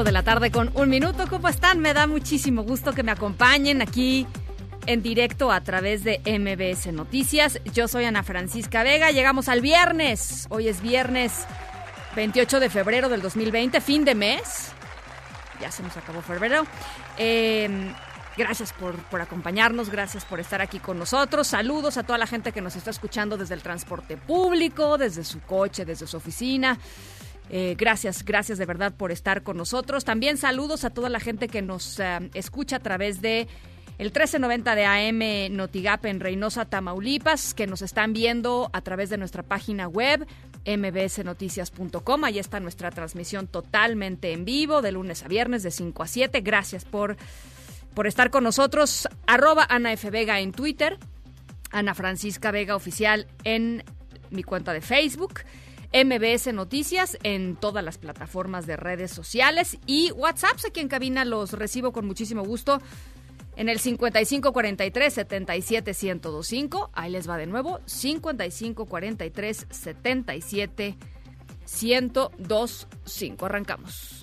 5 de la tarde con un minuto. ¿Cómo están? Me da muchísimo gusto que me acompañen aquí en directo a través de MBS Noticias. Yo soy Ana Francisca Vega. Llegamos al viernes. Hoy es viernes 28 de febrero del 2020, fin de mes. Ya se nos acabó febrero. Eh, Gracias por, por, acompañarnos, gracias por estar aquí con nosotros. Saludos a toda la gente que nos está escuchando desde el transporte público, desde su coche, desde su oficina. Eh, gracias, gracias de verdad por estar con nosotros. También saludos a toda la gente que nos uh, escucha a través de el 1390 de AM Notigap en Reynosa, Tamaulipas, que nos están viendo a través de nuestra página web mbsnoticias.com. Ahí está nuestra transmisión totalmente en vivo de lunes a viernes de 5 a 7. Gracias por, por estar con nosotros. Arroba Ana F. Vega en Twitter. Ana Francisca Vega Oficial en mi cuenta de Facebook. MBS Noticias en todas las plataformas de redes sociales y WhatsApp, aquí en cabina los recibo con muchísimo gusto en el 5543 77 1025. Ahí les va de nuevo, 5543 77 1025. Arrancamos.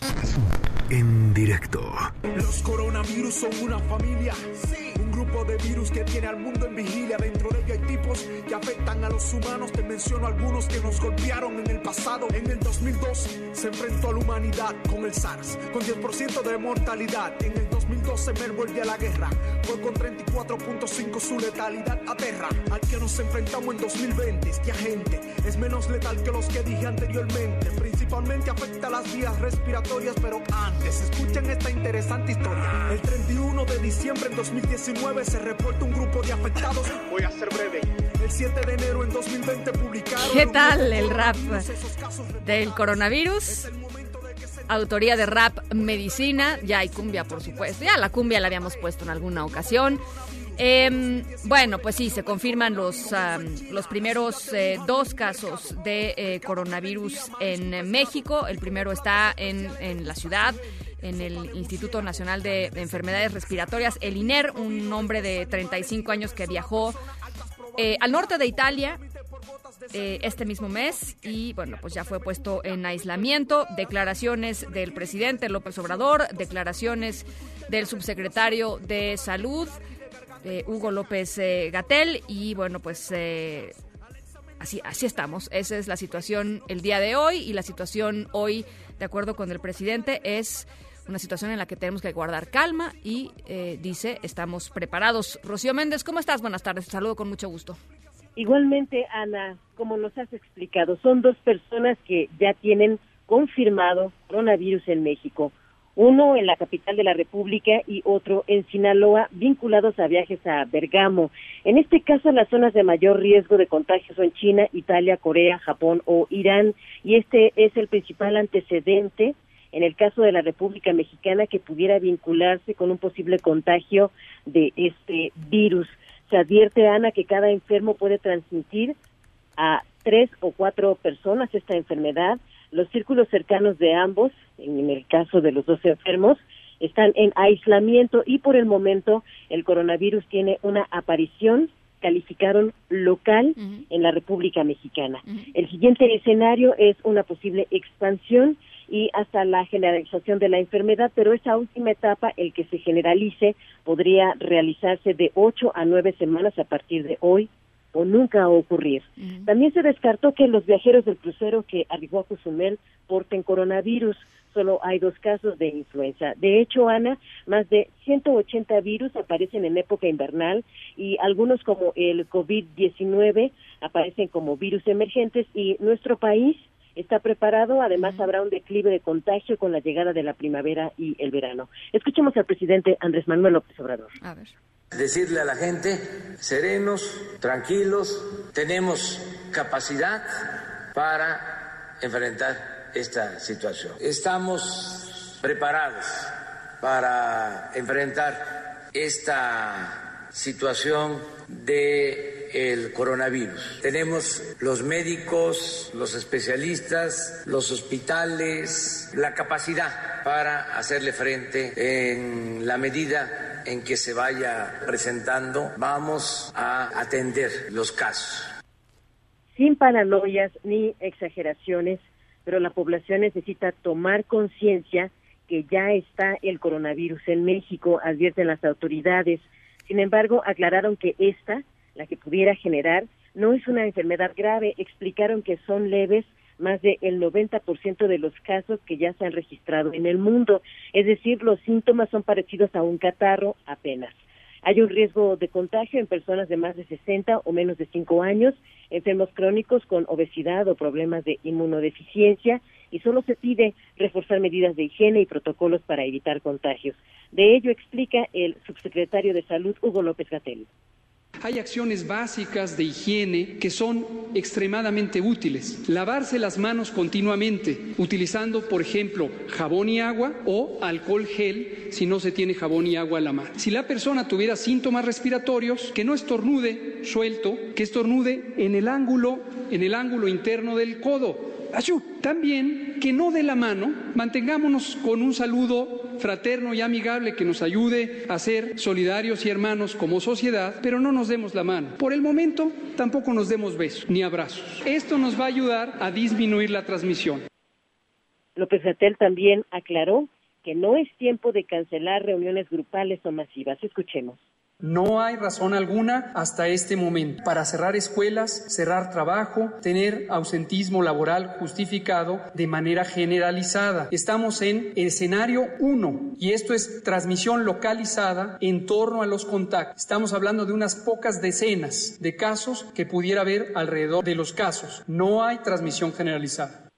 En directo. Los coronavirus son una familia. Sí. Grupo de virus que tiene al mundo en vigilia. Dentro de ellos hay tipos que afectan a los humanos. Te menciono algunos que nos golpearon en el pasado. En el 2002 se enfrentó a la humanidad con el SARS, con 10% de mortalidad. En el 2012 Mer vuelve a la guerra. Fue con 34.5 su letalidad aterra. Al que nos enfrentamos en 2020, este agente es menos letal que los que dije anteriormente. Principalmente afecta a las vías respiratorias, pero antes escuchen esta interesante historia. El 31 de diciembre en 2019 se reporta un grupo de afectados. Voy a ser breve. El 7 de enero en 2020 publicaron. ¿Qué tal el rap del coronavirus? Autoría de rap medicina, ya hay cumbia por supuesto, ya la cumbia la habíamos puesto en alguna ocasión. Eh, bueno, pues sí, se confirman los, los primeros eh, dos casos de eh, coronavirus en México. El primero está en, en, la ciudad, en el Instituto Nacional de Enfermedades Respiratorias, el INER, un hombre de 35 años que viajó eh, al norte de Italia eh, este mismo mes y bueno, pues ya fue puesto en aislamiento. Declaraciones del presidente López Obrador, declaraciones del subsecretario de Salud. Eh, Hugo López eh, Gatel. Y bueno pues eh, así así estamos. Esa es la situación el día de hoy. Y la situación hoy de acuerdo con el presidente es una situación en la que tenemos que guardar calma. Y dice estamos preparados. Rocío Méndez cómo estás buenas tardes. Te saludo con mucho gusto. Igualmente Ana como nos has explicado son dos personas que ya tienen confirmado coronavirus en México uno en la capital de la República y otro en Sinaloa, vinculados a viajes a Bergamo. En este caso, las zonas de mayor riesgo de contagio son China, Italia, Corea, Japón o Irán, y este es el principal antecedente en el caso de la República Mexicana que pudiera vincularse con un posible contagio de este virus. Se advierte, Ana, que cada enfermo puede transmitir a tres o cuatro personas esta enfermedad. Los círculos cercanos de ambos, en el caso de los dos enfermos, están en aislamiento y por el momento el coronavirus tiene una aparición calificaron local uh -huh. en la República Mexicana. Uh -huh. El siguiente escenario es una posible expansión y hasta la generalización de la enfermedad, pero esa última etapa, el que se generalice, podría realizarse de ocho a nueve semanas a partir de hoy o nunca ocurrir. Uh -huh. También se descartó que los viajeros del crucero que arribó a Cozumel porten coronavirus. Solo hay dos casos de influenza. De hecho, Ana, más de 180 virus aparecen en época invernal y algunos como el COVID-19 aparecen como virus emergentes y nuestro país está preparado. Además, habrá un declive de contagio con la llegada de la primavera y el verano. Escuchemos al presidente Andrés Manuel López Obrador. A ver. Decirle a la gente, serenos, tranquilos, tenemos capacidad para enfrentar esta situación. Estamos preparados para enfrentar esta situación de el coronavirus. Tenemos los médicos, los especialistas, los hospitales, la capacidad para hacerle frente en la medida en que se vaya presentando. Vamos a atender los casos. Sin paranoias ni exageraciones, pero la población necesita tomar conciencia que ya está el coronavirus en México, advierten las autoridades. Sin embargo, aclararon que esta la que pudiera generar, no es una enfermedad grave. Explicaron que son leves más del 90% de los casos que ya se han registrado en el mundo. Es decir, los síntomas son parecidos a un catarro apenas. Hay un riesgo de contagio en personas de más de 60 o menos de 5 años, enfermos crónicos con obesidad o problemas de inmunodeficiencia y solo se pide reforzar medidas de higiene y protocolos para evitar contagios. De ello explica el subsecretario de Salud, Hugo López Gatell. Hay acciones básicas de higiene que son extremadamente útiles. Lavarse las manos continuamente, utilizando, por ejemplo, jabón y agua o alcohol gel si no se tiene jabón y agua a la mano. Si la persona tuviera síntomas respiratorios, que no estornude suelto, que estornude en el ángulo, en el ángulo interno del codo. También que no de la mano, mantengámonos con un saludo fraterno y amigable que nos ayude a ser solidarios y hermanos como sociedad, pero no nos demos la mano. Por el momento, tampoco nos demos besos ni abrazos. Esto nos va a ayudar a disminuir la transmisión. López Gatel también aclaró que no es tiempo de cancelar reuniones grupales o masivas. Escuchemos. No hay razón alguna hasta este momento para cerrar escuelas, cerrar trabajo, tener ausentismo laboral justificado de manera generalizada. Estamos en escenario 1 y esto es transmisión localizada en torno a los contactos. Estamos hablando de unas pocas decenas de casos que pudiera haber alrededor de los casos. No hay transmisión generalizada.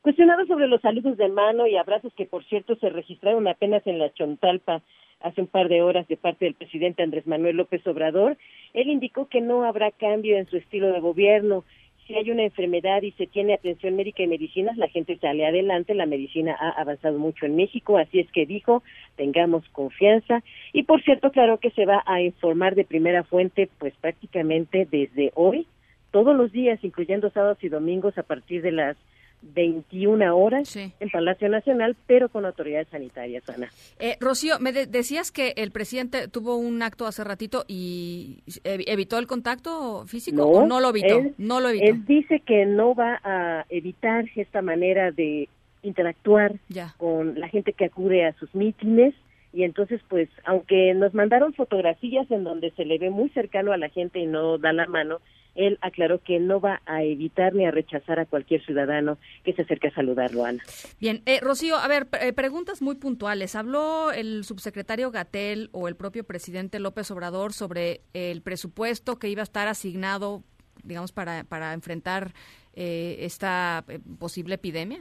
Cuestionado sobre los saludos de mano y abrazos que, por cierto, se registraron apenas en la Chontalpa hace un par de horas de parte del presidente Andrés Manuel López Obrador, él indicó que no habrá cambio en su estilo de gobierno. Si hay una enfermedad y se tiene atención médica y medicinas, la gente sale adelante. La medicina ha avanzado mucho en México, así es que dijo, tengamos confianza. Y por cierto, claro que se va a informar de primera fuente, pues prácticamente desde hoy, todos los días, incluyendo sábados y domingos a partir de las 21 horas en Palacio Nacional, pero con autoridades sanitarias, Ana. Eh, Rocío, me decías que el presidente tuvo un acto hace ratito y evitó el contacto físico no, o no lo evitó. Él, no lo evitó. Él dice que no va a evitar esta manera de interactuar con la gente que acude a sus mítines y entonces pues aunque nos mandaron fotografías en donde se le ve muy cercano a la gente y no da la mano, él aclaró que no va a evitar ni a rechazar a cualquier ciudadano que se acerque a saludarlo, Ana. Bien, eh, Rocío, a ver, eh, preguntas muy puntuales. ¿Habló el subsecretario Gatel o el propio presidente López Obrador sobre el presupuesto que iba a estar asignado, digamos, para, para enfrentar eh, esta posible epidemia?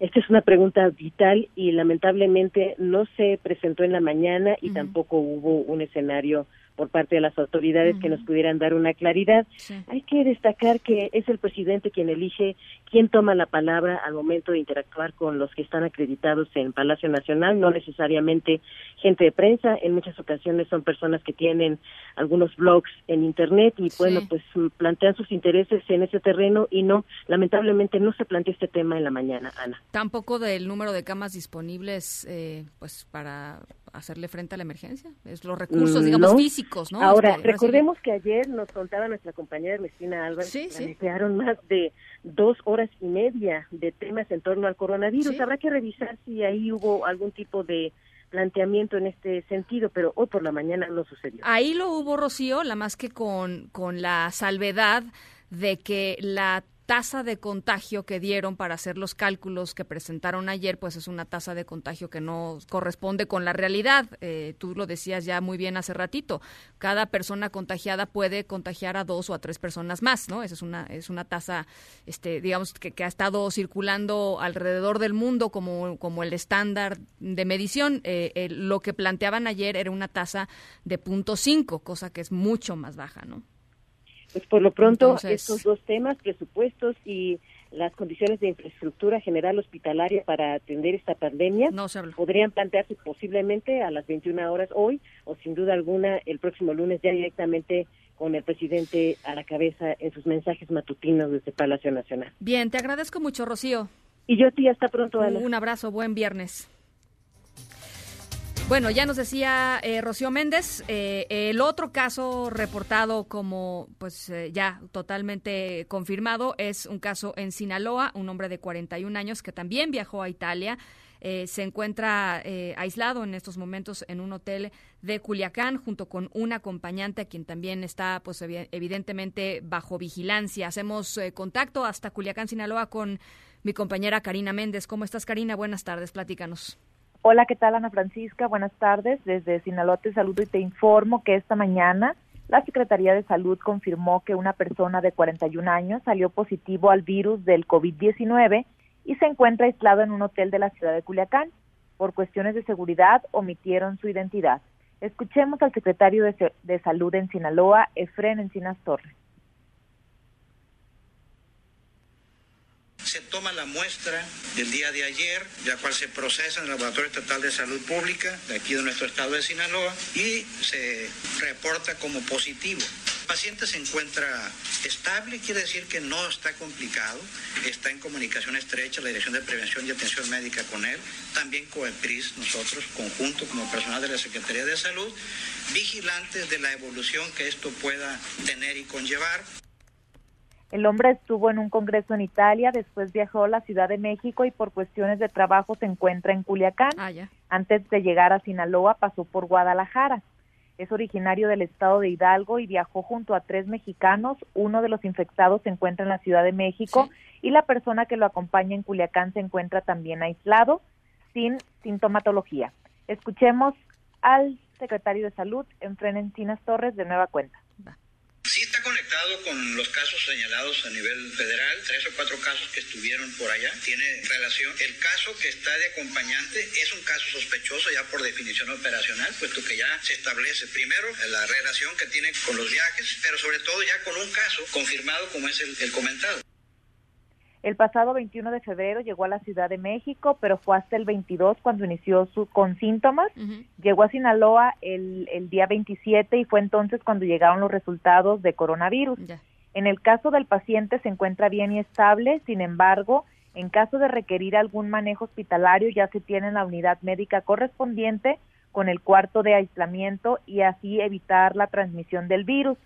Esta es una pregunta vital y lamentablemente no se presentó en la mañana y tampoco hubo un escenario por parte de las autoridades que nos pudieran dar una claridad. Hay que destacar que es el presidente quien elige quién toma la palabra al momento de interactuar con los que están acreditados en Palacio Nacional, no necesariamente gente de prensa, en muchas ocasiones son personas que tienen algunos blogs en internet y bueno, pues plantean sus intereses en ese terreno y no, lamentablemente no se plantea este tema en la mañana, Ana. Tampoco del número de camas disponibles eh, pues para hacerle frente a la emergencia, es los recursos, mm, digamos, físicos, ¿no? Ahora, este, recordemos que ayer nos contaba nuestra compañera Ernestina Álvarez sí, que crearon más de dos horas y media de temas en torno al coronavirus. Habrá que revisar si ahí hubo algún tipo de planteamiento en este sentido, pero hoy por la mañana no sucedió. Ahí lo hubo, Rocío, la más que con, con la salvedad de que la tasa de contagio que dieron para hacer los cálculos que presentaron ayer, pues es una tasa de contagio que no corresponde con la realidad. Eh, tú lo decías ya muy bien hace ratito. Cada persona contagiada puede contagiar a dos o a tres personas más, ¿no? Esa es una, es una tasa, este, digamos, que, que ha estado circulando alrededor del mundo como, como el estándar de medición. Eh, eh, lo que planteaban ayer era una tasa de punto cinco, cosa que es mucho más baja, ¿no? Pues por lo pronto, estos dos temas, presupuestos y las condiciones de infraestructura general hospitalaria para atender esta pandemia podrían plantearse posiblemente a las 21 horas hoy o sin duda alguna el próximo lunes ya directamente con el presidente a la cabeza en sus mensajes matutinos desde Palacio Nacional. Bien, te agradezco mucho, Rocío. Y yo a ti hasta pronto, Ana. Un abrazo, buen viernes. Bueno, ya nos decía eh, Rocío Méndez, eh, el otro caso reportado como pues eh, ya totalmente confirmado es un caso en Sinaloa, un hombre de 41 años que también viajó a Italia. se encuentra aislado en estos momentos en un hotel de Culiacán junto con un acompañante a quien también está pues evidentemente bajo vigilancia. Hacemos contacto hasta Culiacán, Sinaloa con mi compañera Karina Méndez. ¿Cómo estás, Karina? Buenas tardes, platícanos. Hola, ¿qué tal Ana Francisca? Buenas tardes. Desde Sinaloa te saludo y te informo que esta mañana la Secretaría de Salud confirmó que una persona de 41 años salió positivo al virus del COVID-19 y se encuentra aislado en un hotel de la ciudad de Culiacán. Por cuestiones de seguridad omitieron su identidad. Escuchemos al secretario de, de Salud en Sinaloa, Efren Encinas Torres. Se toma la muestra del día de ayer, la cual se procesa en el Laboratorio Estatal de Salud Pública de aquí de nuestro estado de Sinaloa y se reporta como positivo. El paciente se encuentra estable, quiere decir que no está complicado, está en comunicación estrecha la Dirección de Prevención y Atención Médica con él, también con el PRIS, nosotros, conjunto como personal de la Secretaría de Salud, vigilantes de la evolución que esto pueda tener y conllevar. El hombre estuvo en un congreso en Italia, después viajó a la Ciudad de México y por cuestiones de trabajo se encuentra en Culiacán. Ah, Antes de llegar a Sinaloa pasó por Guadalajara. Es originario del estado de Hidalgo y viajó junto a tres mexicanos. Uno de los infectados se encuentra en la Ciudad de México y la persona que lo acompaña en Culiacán se encuentra también aislado, sin sintomatología. Escuchemos al secretario de Salud, Enfren Encinas Torres, de nueva cuenta. Sí está conectado con los casos señalados a nivel federal, tres o cuatro casos que estuvieron por allá, tiene relación. El caso que está de acompañante es un caso sospechoso ya por definición operacional, puesto que ya se establece primero la relación que tiene con los viajes, pero sobre todo ya con un caso confirmado como es el, el comentado. El pasado 21 de febrero llegó a la Ciudad de México, pero fue hasta el 22 cuando inició su, con síntomas. Llegó a Sinaloa el, el, día 27 y fue entonces cuando llegaron los resultados de coronavirus. En el caso del paciente se encuentra bien y estable, sin embargo, en caso de requerir algún manejo hospitalario ya se tiene la unidad médica correspondiente con el cuarto de aislamiento y así evitar la transmisión del virus.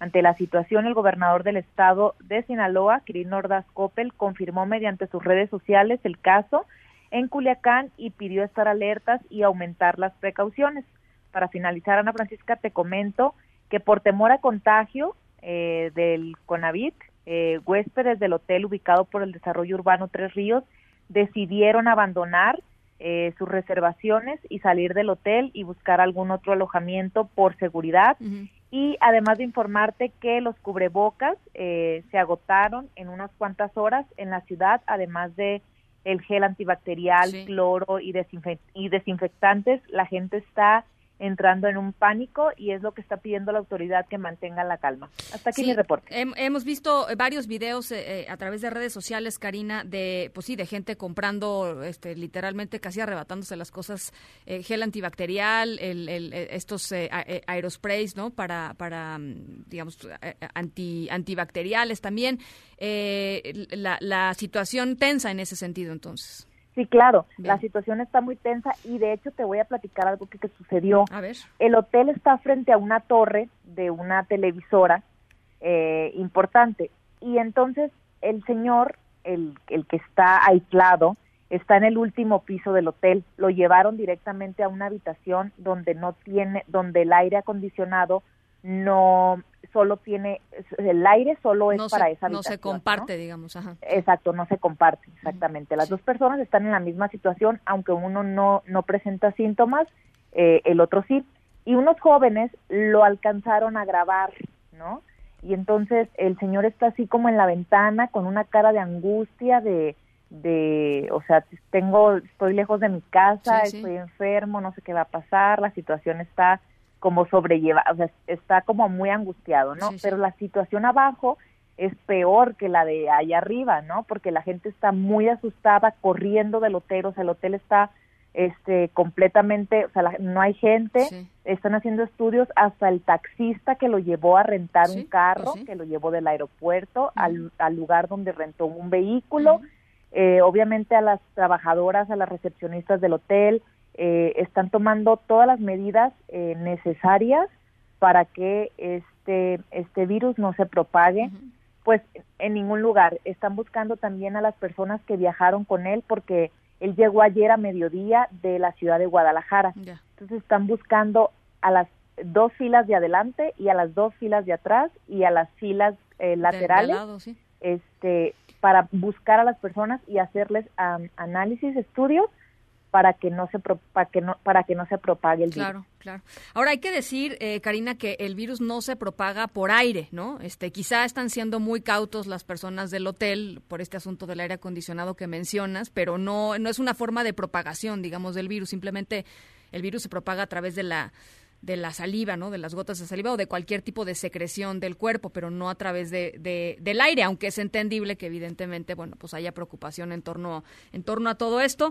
Ante la situación, el gobernador del estado de Sinaloa, Kirin Ordaz Coppel, confirmó mediante sus redes sociales el caso en Culiacán y pidió estar alertas y aumentar las precauciones. Para finalizar, Ana Francisca, te comento que por temor a contagio eh, del CONAVIT, eh, huéspedes del hotel ubicado por el desarrollo urbano Tres Ríos decidieron abandonar eh, sus reservaciones y salir del hotel y buscar algún otro alojamiento por seguridad y además de informarte que los cubrebocas eh, se agotaron en unas cuantas horas en la ciudad, además de el gel antibacterial, cloro y, y desinfectantes, la gente está entrando en un pánico y es lo que está pidiendo la autoridad que mantenga la calma. Hasta aquí mi reporte. hemos visto varios videos eh, eh, a través de redes sociales, Karina, de pues sí, de gente comprando, este, literalmente casi arrebatándose las cosas, eh, gel antibacterial, el, estos aerosprays, ¿no? Para, para mm, digamos, anti, antibacteriales también. la, la situación tensa en ese sentido, entonces. Sí, claro, la situación está muy tensa y de hecho te voy a platicar algo que, sucedió. A ver. El hotel está frente a una torre de una televisora eh, importante y entonces el señor, el, el que está aislado, está en el último piso del hotel. Lo llevaron directamente a una habitación donde no tiene, donde el aire acondicionado no solo tiene, el aire solo es para esa habitación. No se comparte, digamos. Ajá. Exacto, no se comparte, exactamente. Las dos personas están en la misma situación, aunque uno no, no presenta síntomas, eh, el otro sí. Y unos jóvenes lo alcanzaron a grabar, ¿no? Y entonces el señor está así como en la ventana con una cara de angustia, de, de, o sea, tengo, estoy lejos de mi casa, estoy enfermo, no sé qué va a pasar, la situación está como sobrelleva, o sea, está como muy angustiado, ¿no? Pero la situación abajo es peor que la de allá arriba, ¿no? Porque la gente está muy asustada corriendo del hotel, o sea, el hotel está este completamente, o sea, no hay gente, están haciendo estudios hasta el taxista que lo llevó a rentar un carro, que lo llevó del aeropuerto al, al, lugar donde rentó un vehículo, eh, obviamente a las trabajadoras, a las recepcionistas del hotel, eh, están tomando todas las medidas eh, necesarias para que este, este virus no se propague, pues en ningún lugar. Están buscando también a las personas que viajaron con él porque él llegó ayer a mediodía de la ciudad de Guadalajara. Entonces están buscando a las dos filas de adelante y a las dos filas de atrás y a las filas eh, laterales este para buscar a las personas y hacerles análisis estudios para que no se para que no para que no se propague el virus. Claro, claro. Ahora hay que decir, eh, Karina, que el virus no se propaga por aire, ¿no? Este, quizá están siendo muy cautos las personas del hotel por este asunto del aire acondicionado que mencionas, pero no no es una forma de propagación, digamos, del virus. Simplemente el virus se propaga a través de la de la saliva, ¿no? De las gotas de saliva o de cualquier tipo de secreción del cuerpo, pero no a través de, del aire, aunque es entendible que evidentemente, bueno, pues haya preocupación en torno, en torno a todo esto.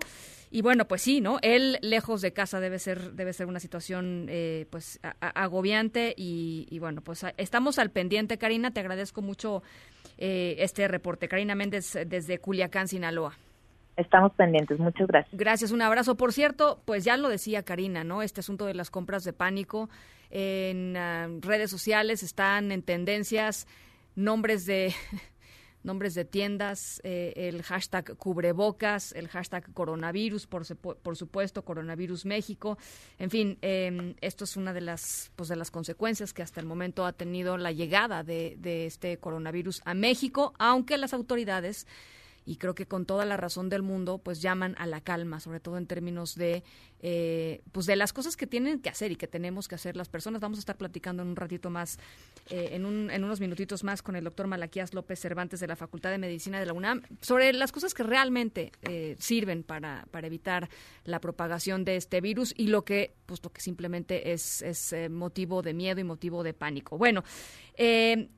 Y bueno, pues sí, ¿no? Él lejos de casa debe ser, debe ser una situación, eh, pues, agobiante y, bueno, pues estamos al pendiente, Karina, te agradezco mucho eh, este reporte. Karina Méndez desde Culiacán, Sinaloa. Estamos pendientes, muchas gracias. Gracias, un abrazo. Por cierto, pues ya lo decía Karina, ¿no? Este asunto de las compras de pánico en ah, redes sociales están en tendencias, nombres de nombres de tiendas, eh, el hashtag cubrebocas, el hashtag coronavirus, por, por supuesto, coronavirus México. En fin, eh, esto es una de las, pues, de las consecuencias que hasta el momento ha tenido la llegada de, de este coronavirus a México, aunque las autoridades y creo que con toda la razón del mundo pues llaman a la calma sobre todo en términos de eh, pues de las cosas que tienen que hacer y que tenemos que hacer las personas. Vamos a estar platicando en un ratito más eh, en, un, en unos minutitos más con el doctor Malaquías López Cervantes de la Facultad de Medicina de la UNAM sobre las cosas que realmente eh, sirven para, para evitar la propagación de este virus y lo que pues lo que simplemente es, es motivo de miedo y motivo de pánico. Bueno eh,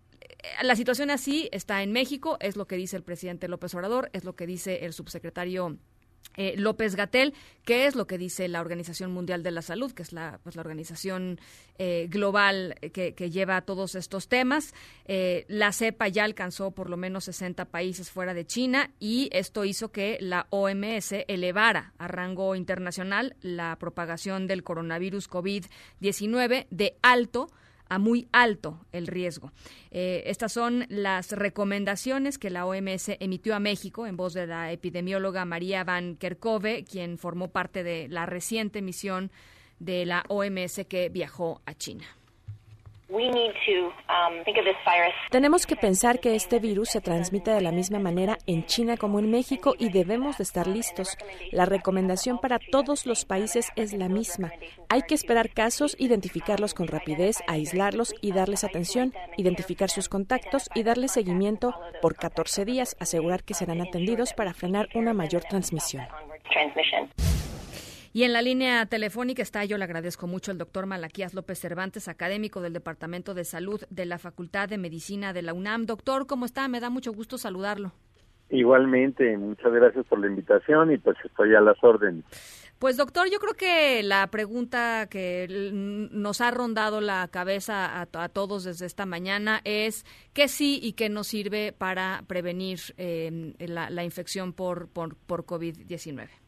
la situación así está en México, es lo que dice el presidente López Obrador, es lo que dice el subsecretario eh, López Gatel, ¿qué es lo que dice la Organización Mundial de la Salud, que es la, pues, la organización eh, global que, lleva todos estos temas. Eh, la cepa ya alcanzó por lo menos 60 países fuera de China y esto hizo que la OMS elevara a rango internacional la propagación del coronavirus COVID-19 de alto a muy alto el riesgo. Eh, estas son las recomendaciones que la OMS emitió a México en voz de la epidemióloga María Van Kerkhove, quien formó parte de la reciente misión de la OMS que viajó a China. Um, Tenemos que pensar que este virus se transmite de la misma manera en China como en México y debemos de estar listos. La recomendación para todos los países es la misma. Hay que esperar casos, identificarlos con rapidez, aislarlos y darles atención, identificar sus contactos y darles seguimiento por 14 días, asegurar que serán atendidos para frenar una mayor transmisión. Y en la línea telefónica está, yo le agradezco mucho, el doctor Malaquías López Cervantes, académico del Departamento de Salud de la Facultad de Medicina de la UNAM. Doctor, ¿cómo está? Me da mucho gusto saludarlo. Igualmente, muchas gracias por la invitación y pues estoy a las órdenes. Pues doctor, yo creo que la pregunta que nos ha rondado la cabeza a, todos desde esta mañana es qué sí y qué no sirve para prevenir eh, la, infección por, por, por COVID-19.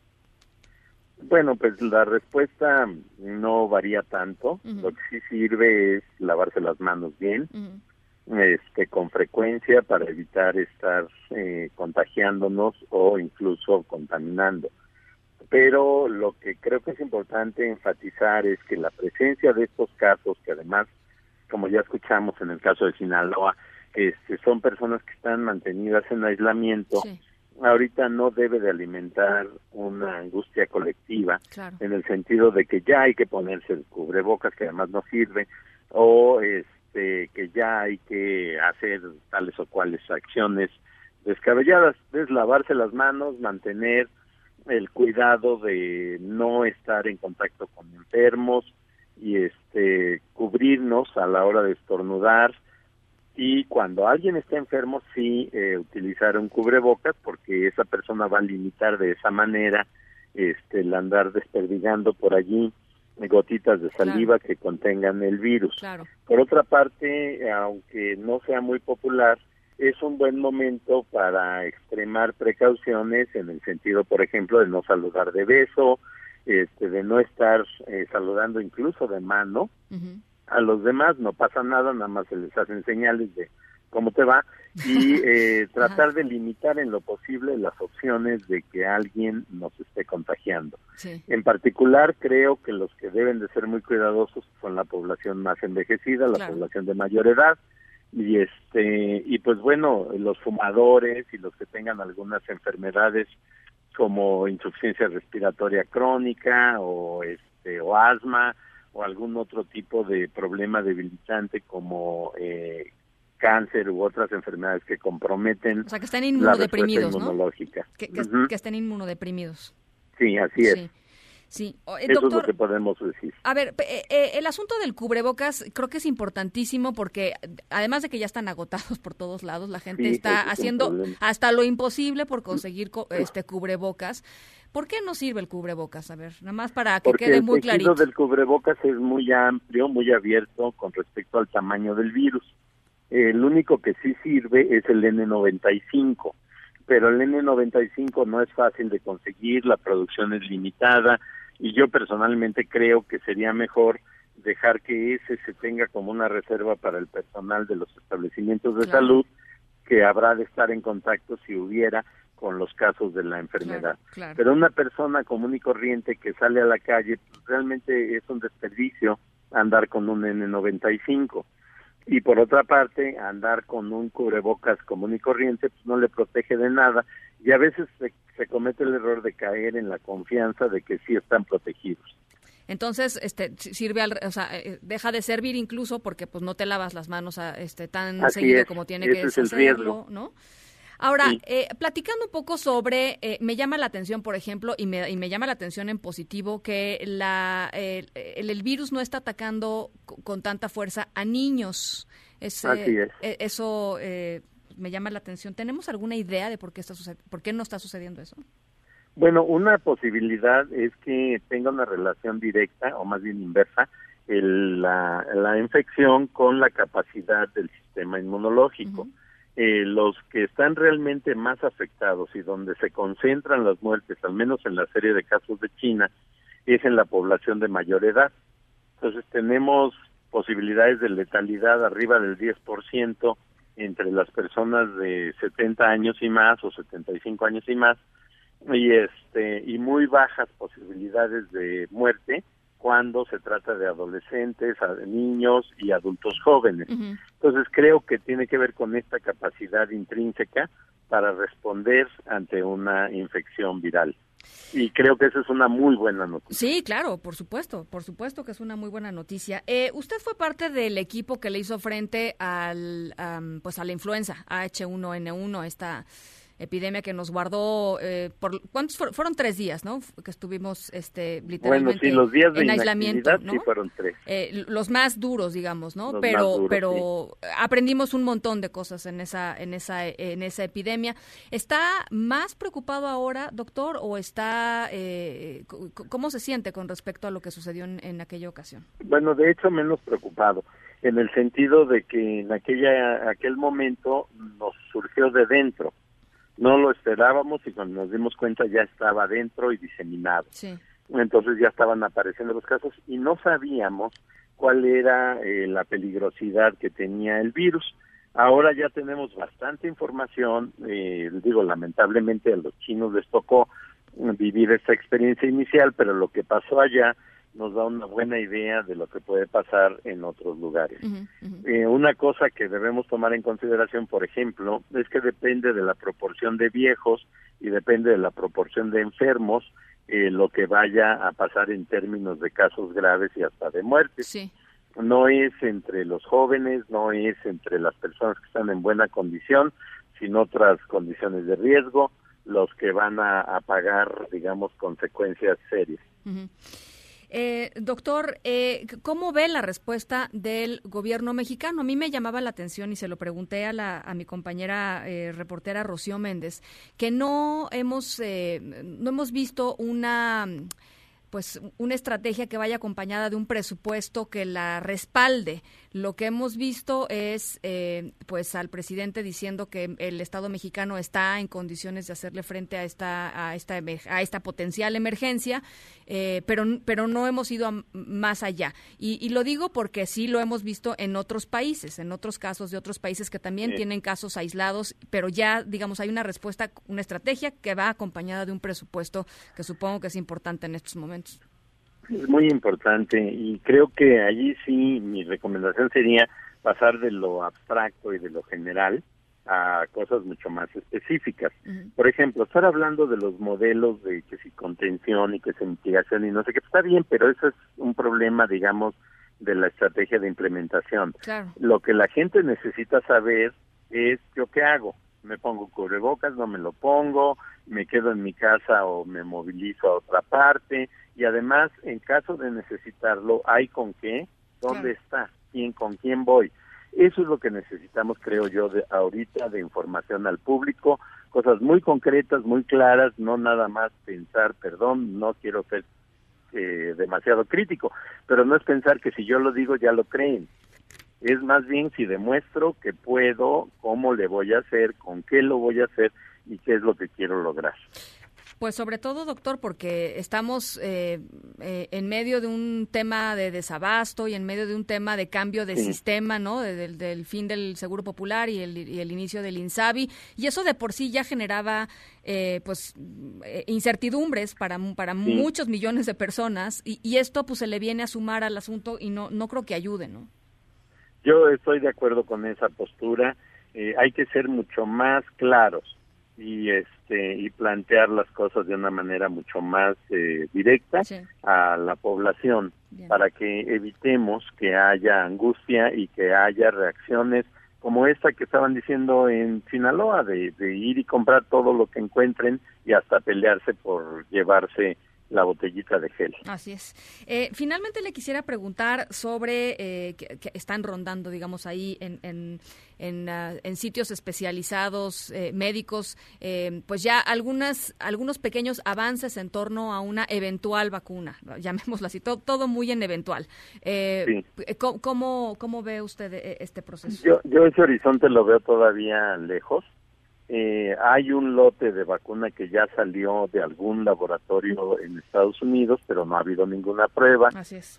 Bueno, pues la respuesta no varía tanto. Lo que sí sirve es lavarse las manos bien, este, con frecuencia para evitar estar eh, contagiándonos o incluso contaminando. Pero lo que creo que es importante enfatizar es que la presencia de estos casos, que además como ya escuchamos en el caso de Sinaloa, este, son personas que están mantenidas en aislamiento. Ahorita no debe de alimentar una angustia colectiva en el sentido de que ya hay que ponerse el cubrebocas que además no sirve o este que ya hay que hacer tales o cuales acciones descabelladas, es lavarse las manos, mantener el cuidado de no estar en contacto con enfermos y este cubrirnos a la hora de estornudar y cuando alguien está enfermo sí eh, utilizar un cubrebocas porque esa persona va a limitar de esa manera este el andar desperdigando por allí gotitas de saliva que contengan el virus. Por otra parte, aunque no sea muy popular, es un buen momento para extremar precauciones en el sentido, por ejemplo, de no saludar de beso, este, de no estar eh, saludando incluso de mano. A los demás no pasa nada, nada más se les hacen señales de cómo te va y eh, tratar de limitar en lo posible las opciones de que alguien nos esté contagiando. En particular, creo que los que deben de ser muy cuidadosos son la población más envejecida, la población de mayor edad, y este y pues bueno los fumadores y los que tengan algunas enfermedades como insuficiencia respiratoria crónica o este o asma o algún otro tipo de problema debilitante como eh, cáncer u otras enfermedades que comprometen o sea que estén inmunodeprimidos ¿no? que, que, estén inmunodeprimidos. Sí así es. Sí, eh, Eso es lo que podemos decir. A ver, eh, eh, el asunto del cubrebocas creo que es importantísimo porque además de que ya están agotados por todos lados, la gente está haciendo hasta lo imposible por conseguir este cubrebocas. ¿Por qué no sirve el cubrebocas? A ver, nada más para que quede muy clarito. El del cubrebocas es muy amplio, muy abierto con respecto al tamaño del virus. El único que sí sirve es el N95 pero el N95 no es fácil de conseguir, la producción es limitada y yo personalmente creo que sería mejor dejar que ese se tenga como una reserva para el personal de los establecimientos de salud que habrá de estar en contacto si hubiera con los casos de la enfermedad. Pero una persona común y corriente que sale a la calle, pues, realmente es un desperdicio andar con un N95 y por otra parte andar con un cubrebocas común y corriente pues no le protege de nada y a veces se, comete el error de caer en la confianza de que sí están protegidos. Entonces, este sirve al, o sea, eh, deja de servir incluso porque pues no te lavas las manos a, este tan seguido como tiene que es hacerlo, ¿no? Ahora, eh, platicando un poco sobre, eh, me llama la atención, por ejemplo, y me, y me llama la atención en positivo, que la, el, el, virus no está atacando con tanta fuerza a niños. Así es. E, eso eh, me llama la atención. ¿Tenemos alguna idea de por qué, está por qué no está sucediendo eso? Bueno, una posibilidad es que tenga una relación directa o más bien inversa el, la, la infección con la capacidad del sistema inmunológico. Eh, los que están realmente más afectados y donde se concentran las muertes, al menos en la serie de casos de China, es en la población de mayor edad. Entonces tenemos posibilidades de letalidad arriba del 10% entre las personas de 70 años y más o 75 años y más y este y muy bajas posibilidades de muerte cuando se trata de adolescentes, niños y adultos jóvenes. Entonces creo que tiene que ver con esta capacidad intrínseca para responder ante una infección viral. Y creo que esa es una muy buena noticia. Sí, claro, por supuesto, por supuesto que es una muy buena noticia. Eh, usted fue parte del equipo que le hizo frente al, pues a la influenza H1N1, esta epidemia que nos guardó eh, por cuántos fueron tres días no que estuvimos este literalmente bueno, sí, los días de en aislamiento ¿no? sí fueron tres. Eh, los más duros digamos no pero pero aprendimos un montón de cosas en esa en esa en esa epidemia. Está más preocupado ahora doctor o está eh, cómo se siente con respecto a lo que sucedió en, en aquella ocasión bueno de hecho menos preocupado en el sentido de que en aquella aquel momento nos surgió de dentro no lo esperábamos y cuando nos dimos cuenta ya estaba dentro y diseminado. Entonces ya estaban apareciendo los casos y no sabíamos cuál era eh, la peligrosidad que tenía el virus. Ahora ya tenemos bastante información, eh, digo, lamentablemente a los chinos les tocó vivir esta experiencia inicial, pero lo que pasó allá nos da una buena idea de lo que puede pasar en otros lugares. Eh, una cosa que debemos tomar en consideración, por ejemplo, es que depende de la proporción de viejos y depende de la proporción de enfermos eh, lo que vaya a pasar en términos de casos graves y hasta de muerte. No es entre los jóvenes, no es entre las personas que están en buena condición, sino otras condiciones de riesgo, los que van a, pagar, digamos, consecuencias serias. Eh, doctor, eh, ¿cómo ve la respuesta del gobierno mexicano? A mí me llamaba la atención y se lo pregunté a, la, a mi compañera eh, reportera Rocío Méndez, que no hemos, eh, no hemos visto una pues una estrategia que vaya acompañada de un presupuesto que la respalde. Lo que hemos visto es, eh, pues, al presidente diciendo que el Estado mexicano está en condiciones de hacerle frente a esta a esta a esta potencial emergencia, eh, pero pero no hemos ido más allá. Y, lo digo porque sí lo hemos visto en otros países, en otros casos de otros países que también tienen casos aislados, pero ya, digamos, hay una respuesta, una estrategia que va acompañada de un presupuesto que supongo que es importante en estos momentos. Es muy importante y creo que allí sí mi recomendación sería pasar de lo abstracto y de lo general a cosas mucho más específicas. Por ejemplo, estar hablando de los modelos de que si contención y que si mitigación y no sé qué, está bien, pero eso es un problema, digamos, de la estrategia de implementación. Lo que la gente necesita saber es yo qué hago. Me pongo cubrebocas, no me lo pongo, me quedo en mi casa o me movilizo a otra parte, y además en caso de necesitarlo hay con qué, dónde está, quién con quién voy. Eso es lo que necesitamos, creo yo, de ahorita de información al público, cosas muy concretas, muy claras, no nada más pensar, perdón, no quiero ser eh, demasiado crítico, pero no es pensar que si yo lo digo ya lo creen. Es más bien si demuestro que puedo, cómo le voy a hacer, con qué lo voy a hacer y qué es lo que quiero lograr. Pues sobre todo, doctor, porque estamos eh, eh, en medio de un tema de desabasto y en medio de un tema de cambio de sistema, ¿no? del, fin del Seguro Popular y el, inicio del INSABI. Y eso de por sí ya generaba, eh, pues, incertidumbres para, para muchos millones de personas. Y, y, esto, pues, se le viene a sumar al asunto y no, no creo que ayude, ¿no? Yo estoy de acuerdo con esa postura. hay que ser mucho más claros y este y plantear las cosas de una manera mucho más eh, directa a la población para que evitemos que haya angustia y que haya reacciones como esta que estaban diciendo en Sinaloa de, de ir y comprar todo lo que encuentren y hasta pelearse por llevarse la botellita de gel. Así es. Eh, finalmente le quisiera preguntar sobre, eh, que, están rondando, digamos, ahí en, en, en, ah, sitios especializados, eh, médicos, pues ya algunas, algunos pequeños avances en torno a una eventual vacuna, llamémoslo así, todo, todo muy en eventual. ¿cómo, ¿cómo, ve usted este proceso? Yo, yo ese horizonte lo veo todavía lejos. Eh, hay un lote de vacuna que ya salió de algún laboratorio en Estados Unidos, pero no ha habido ninguna prueba.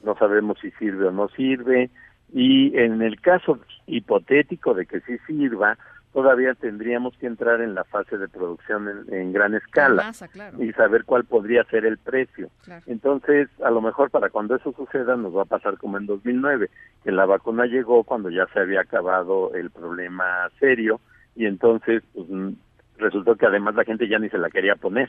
No sabemos si sirve o no sirve. Y en el caso hipotético de que sí sirva, todavía tendríamos que entrar en la fase de producción en, gran escala y saber cuál podría ser el precio. Entonces, a lo mejor para cuando eso suceda nos va a pasar como en 2009, que la vacuna llegó cuando ya se había acabado el problema serio y entonces pues, resultó que además la gente ya ni se la quería poner.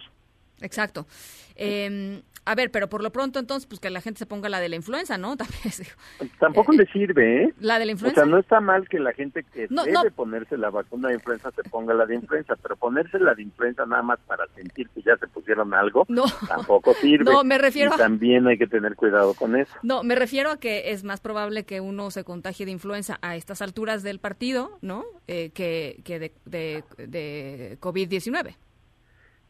Exacto. Eh, a ver, pero por lo pronto entonces, pues que la gente se ponga la de la influenza, ¿no? Tampoco le sirve, ¿eh? La de la influenza. O sea, no está mal que la gente que debe ponerse la vacuna de influenza se ponga la de influenza, pero ponerse la de influenza nada más para sentir que ya se pusieron algo, tampoco sirve. No, me refiero y también hay que tener cuidado con eso. No, me refiero a que es más probable que uno se contagie de influenza a estas alturas del partido, ¿no? Eh, que, que de, de, de COVID-19.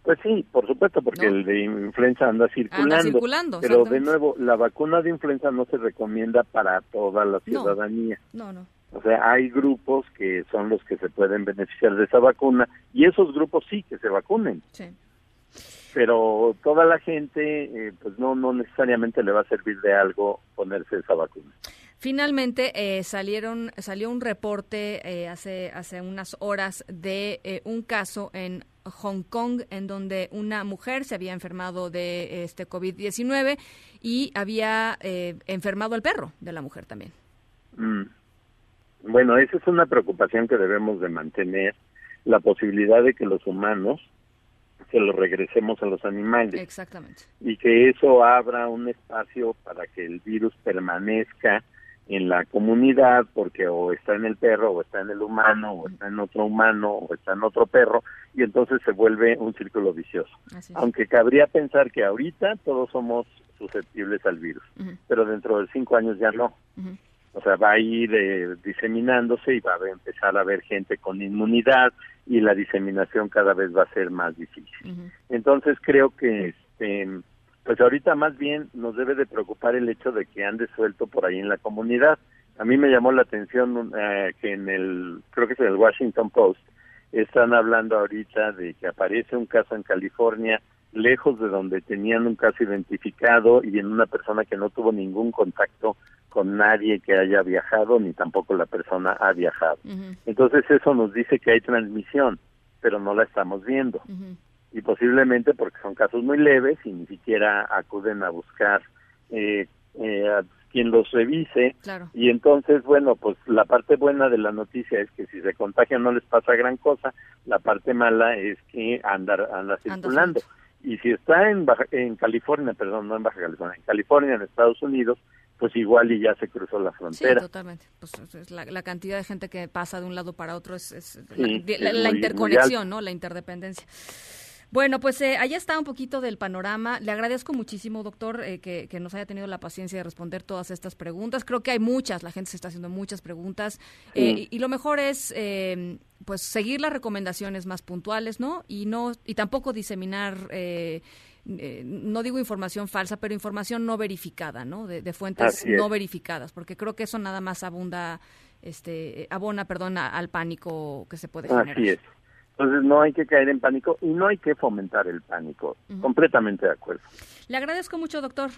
Pues sí, por supuesto, porque el de influenza anda circulando. pero de nuevo, la vacuna de influenza no se recomienda para toda la ciudadanía. No, no. O sea, hay grupos que son los que se pueden beneficiar de esa vacuna y esos grupos sí que se vacunen. Sí. Pero toda la gente, eh, pues no, no necesariamente le va a servir de algo ponerse esa vacuna. Finalmente eh, salieron salió un reporte eh, hace hace unas horas de un caso en Hong Kong, en donde una mujer se había enfermado de este COVID-19 y había eh, enfermado el perro de la mujer también. Mm. Bueno, esa es una preocupación que debemos de mantener, la posibilidad de que los humanos se lo regresemos a los animales. Exactamente. Y que eso abra un espacio para que el virus permanezca en la comunidad porque o está en el perro o está en el humano o está en otro humano o está en otro perro y entonces se vuelve un círculo vicioso. Aunque cabría pensar que ahorita todos somos susceptibles al virus, pero dentro de cinco años ya no. O sea, va a ir eh, diseminándose y va a empezar a haber gente con inmunidad y la diseminación cada vez va a ser más difícil. Entonces creo que este pues ahorita más bien nos debe de preocupar el hecho de que ande suelto por ahí en la comunidad. A mí me llamó la atención eh, que en el, creo que es el Washington Post, están hablando ahorita de que aparece un caso en California lejos de donde tenían un caso identificado y en una persona que no tuvo ningún contacto con nadie que haya viajado ni tampoco la persona ha viajado. Entonces eso nos dice que hay transmisión, pero no la estamos viendo y posiblemente porque son casos muy leves y ni siquiera acuden a buscar eh, eh, a quien los revise y entonces bueno pues la parte buena de la noticia es que si se contagian no les pasa gran cosa la parte mala es que andar anda circulando y si está en en California perdón no en Baja California en California en Estados Unidos pues igual y ya se cruzó la frontera. Sí, totalmente. Pues la, cantidad de gente que pasa de un lado para otro es, la, interconexión, ¿no? La interdependencia. Bueno, pues eh, allá está un poquito del panorama. Le agradezco muchísimo, doctor, eh, que, nos haya tenido la paciencia de responder todas estas preguntas. Creo que hay muchas, la gente se está haciendo muchas preguntas. Eh, y, lo mejor es, pues, seguir las recomendaciones más puntuales, ¿no? Y, no, y tampoco diseminar... no digo información falsa, pero información no verificada, ¿no? De, fuentes no verificadas, porque creo que eso nada más abunda, este, abona, perdón, al pánico que se puede generar. Así es. Entonces no hay que caer en pánico y no hay que fomentar el pánico. Completamente de acuerdo. Le agradezco mucho, doctor.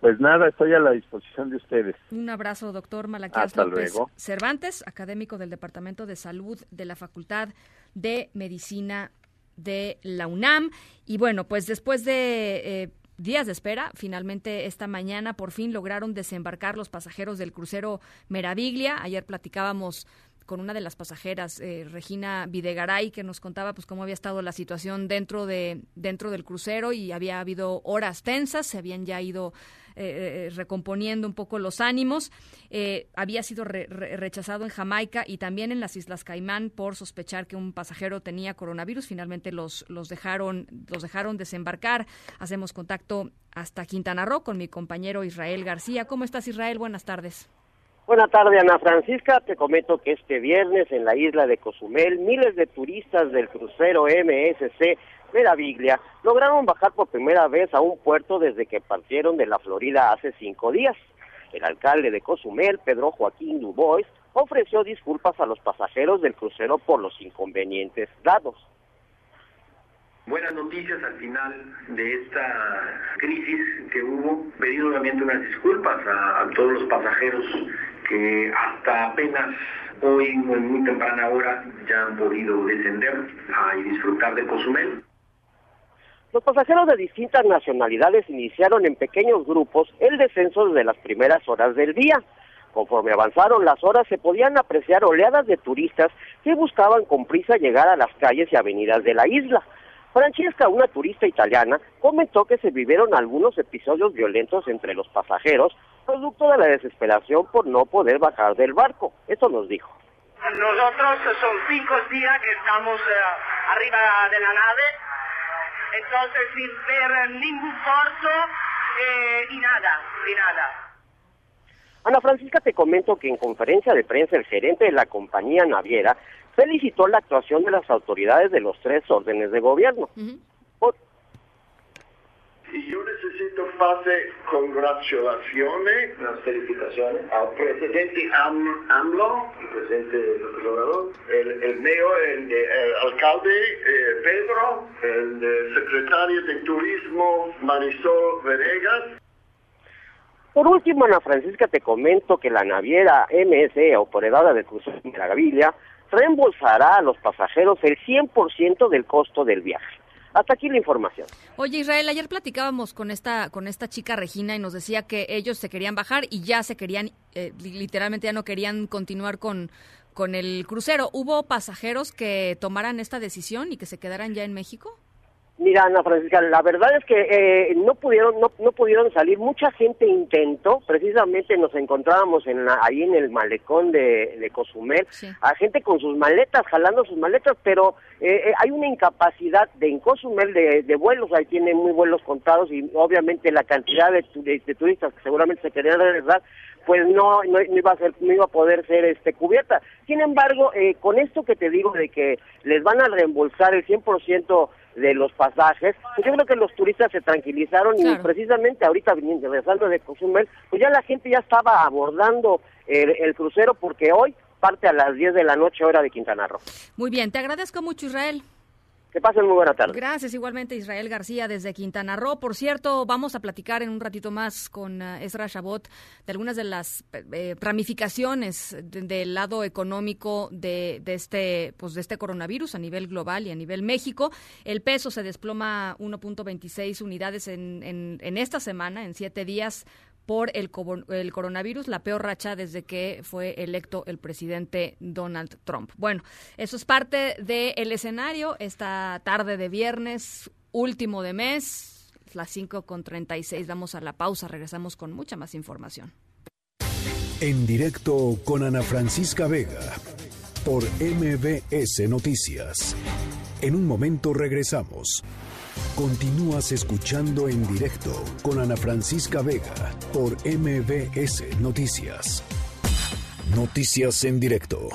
Pues nada, estoy a la disposición de ustedes. Un abrazo, doctor Malaquías López Cervantes, académico del Departamento de Salud de la Facultad de Medicina de la UNAM. Y bueno, pues después de eh, días de espera, finalmente esta mañana por fin lograron desembarcar los pasajeros del crucero Meraviglia. Ayer platicábamos con una de las pasajeras, eh, Regina Videgaray, que nos contaba pues cómo había estado la situación dentro de dentro del crucero y había habido horas tensas, se habían ya ido eh, eh, recomponiendo un poco los ánimos. había sido rechazado en Jamaica y también en las Islas Caimán por sospechar que un pasajero tenía coronavirus. Finalmente los, los, dejaron, los dejaron desembarcar. Hacemos contacto hasta Quintana Roo con mi compañero Israel García. ¿Cómo estás, Israel? Buenas tardes. Buenas tardes, Ana Francisca. Te comento que este viernes en la isla de Cozumel, miles de turistas del crucero MSC Meraviglia lograron bajar por primera vez a un puerto desde que partieron de la Florida hace cinco días. El alcalde de Cozumel, Pedro Joaquín Dubois, ofreció disculpas a los pasajeros del crucero por los inconvenientes dados. Buenas noticias al final de esta crisis que hubo. Pedir obviamente unas disculpas a, todos los pasajeros que hasta apenas hoy, en muy temprana hora, ya han podido descender y disfrutar de Cozumel. Los pasajeros de distintas nacionalidades iniciaron en pequeños grupos el descenso desde las primeras horas del día. Conforme avanzaron las horas se podían apreciar oleadas de turistas que buscaban con prisa llegar a las calles y avenidas de la isla. Francesca, una turista italiana, comentó que se vivieron algunos episodios violentos entre los pasajeros, producto de la desesperación por no poder bajar del barco. Esto nos dijo. Nosotros son cinco días que estamos eh, arriba de la nave, entonces sin ver ningún puerto eh, y nada, y nada. Ana Francisca, te comento que en conferencia de prensa el gerente de la compañía naviera felicitó la actuación de las autoridades de los tres órdenes de gobierno. Y yo necesito hacer congratulaciones, las felicitaciones al presidente AMLO, el presidente del el, el mayor, el, alcalde eh, Pedro, el secretario de Turismo Marisol Venegas. Por último, Ana Francisca, te comento que la naviera MS, operadora de cruceros de la reembolsará a los pasajeros el 100% del costo del viaje. Hasta aquí la información. Oye, Israel, ayer platicábamos con esta con esta chica Regina y nos decía que ellos se querían bajar y ya se querían, eh, literalmente ya no querían continuar con, con el crucero. ¿Hubo pasajeros que tomaran esta decisión y que se quedaran ya en México? Mira, Ana Francisca, la verdad es que eh, no pudieron no, no pudieron salir. Mucha gente intentó. Precisamente nos encontrábamos en ahí en el malecón de, de Cozumel, a gente con sus maletas, jalando sus maletas, pero eh, eh, hay una incapacidad de en Cozumel de, vuelos. Ahí tienen muy vuelos contados y obviamente la cantidad de, turistas que seguramente se querían regresar pues no, no, iba a ser, no iba a poder ser este cubierta. Sin embargo, con esto que te digo de que les van a reembolsar el 100% de los pasajes, pues yo creo que los turistas se tranquilizaron y precisamente ahorita viniendo, regresando de Cozumel, pues ya la gente ya estaba abordando el, crucero porque hoy parte a las 10 de la noche hora de Quintana Roo. Muy bien, te agradezco mucho Israel. Que pasen muy buena tarde. Gracias, igualmente Israel García desde Quintana Roo. Por cierto, vamos a platicar en un ratito más con uh, Ezra Shabot de algunas de las eh, ramificaciones del lado económico de, este, pues, de este coronavirus a nivel global y a nivel México. El peso se desploma 1.26 unidades en, en, en esta semana, en siete días por el, coronavirus, la peor racha desde que fue electo el presidente Donald Trump. Bueno, eso es parte del escenario esta tarde de viernes, último de mes, las 5 con 36. Vamos a la pausa, regresamos con mucha más información. En directo con Ana Francisca Vega por MBS Noticias. En un momento regresamos. Continúas escuchando en directo con Ana Francisca Vega por MBS Noticias. Noticias en directo.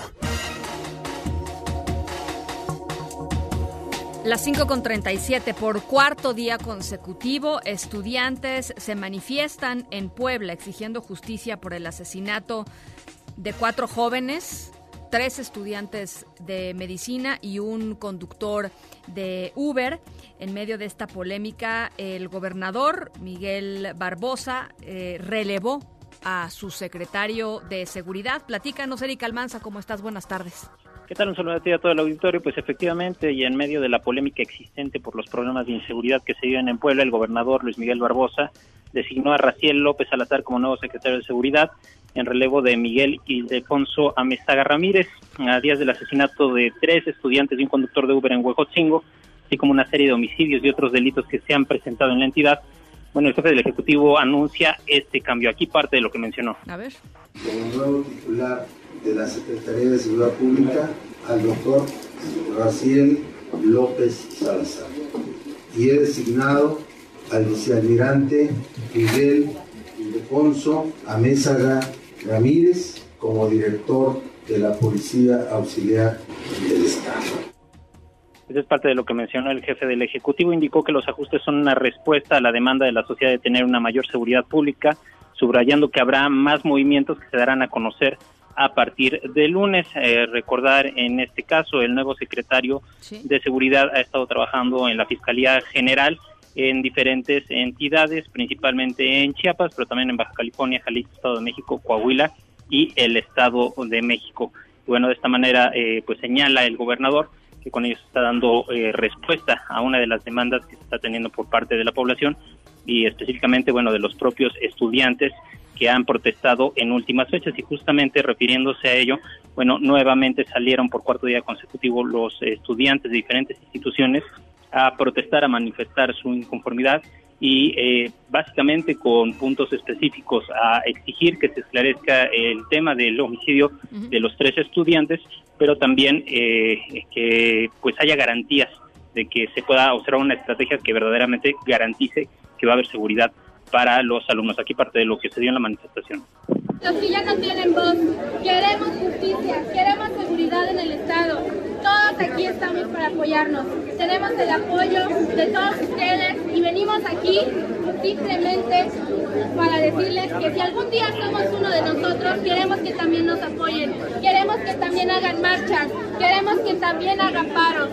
Las 5.37 por cuarto día consecutivo, estudiantes se manifiestan en Puebla exigiendo justicia por el asesinato de cuatro jóvenes tres estudiantes de medicina y un conductor de Uber. En medio de esta polémica, el gobernador Miguel Barbosa eh, relevó a su secretario de Seguridad. Platícanos, Erika Almanza, ¿cómo estás? Buenas tardes. ¿Qué tal? Un saludo a ti a todo el auditorio. Pues efectivamente, y en medio de la polémica existente por los problemas de inseguridad que se viven en Puebla, el gobernador Luis Miguel Barbosa designó a Raciel López Salazar como nuevo secretario de Seguridad en relevo de Miguel Ildefonso Amezaga Ramírez, a días del asesinato de tres estudiantes y un conductor de Uber en Huejotzingo, así como una serie de homicidios y otros delitos que se han presentado en la entidad. Bueno, el jefe del Ejecutivo anuncia este cambio. Aquí parte de lo que mencionó. A ver. Como nuevo titular de la Secretaría de Seguridad Pública, al doctor Raciel López Salazar. Y he designado al vicealmirante Miguel Ildefonso Amézaga Ramírez como director de la Policía Auxiliar del Estado. Esa es parte de lo que mencionó el jefe del Ejecutivo. Indicó que los ajustes son una respuesta a la demanda de la sociedad de tener una mayor seguridad pública, subrayando que habrá más movimientos que se darán a conocer a partir de lunes. Eh, recordar en este caso, el nuevo secretario de Seguridad ha estado trabajando en la Fiscalía General en diferentes entidades, principalmente en Chiapas, pero también en Baja California, Jalisco, Estado de México, Coahuila y el Estado de México. bueno, de esta manera, eh, pues señala el gobernador que con ello se está dando eh, respuesta a una de las demandas que se está teniendo por parte de la población y específicamente, bueno, de los propios estudiantes que han protestado en últimas fechas y justamente refiriéndose a ello, bueno, nuevamente salieron por cuarto día consecutivo los estudiantes de diferentes instituciones a protestar, a manifestar su inconformidad y eh, básicamente con puntos específicos a exigir que se esclarezca el tema del homicidio de los tres estudiantes, pero también eh, que pues haya garantías de que se pueda observar una estrategia que verdaderamente garantice que va a haber seguridad para los alumnos. Aquí parte de lo que se dio en la manifestación. Los que ya no tienen voz, queremos justicia, queremos seguridad en el Estado. Todos aquí estamos para apoyarnos. Tenemos el apoyo de todos ustedes y venimos aquí simplemente para decirles que si algún día somos uno de nosotros, queremos que también nos apoyen, queremos que también hagan marchas, queremos que también hagan paros.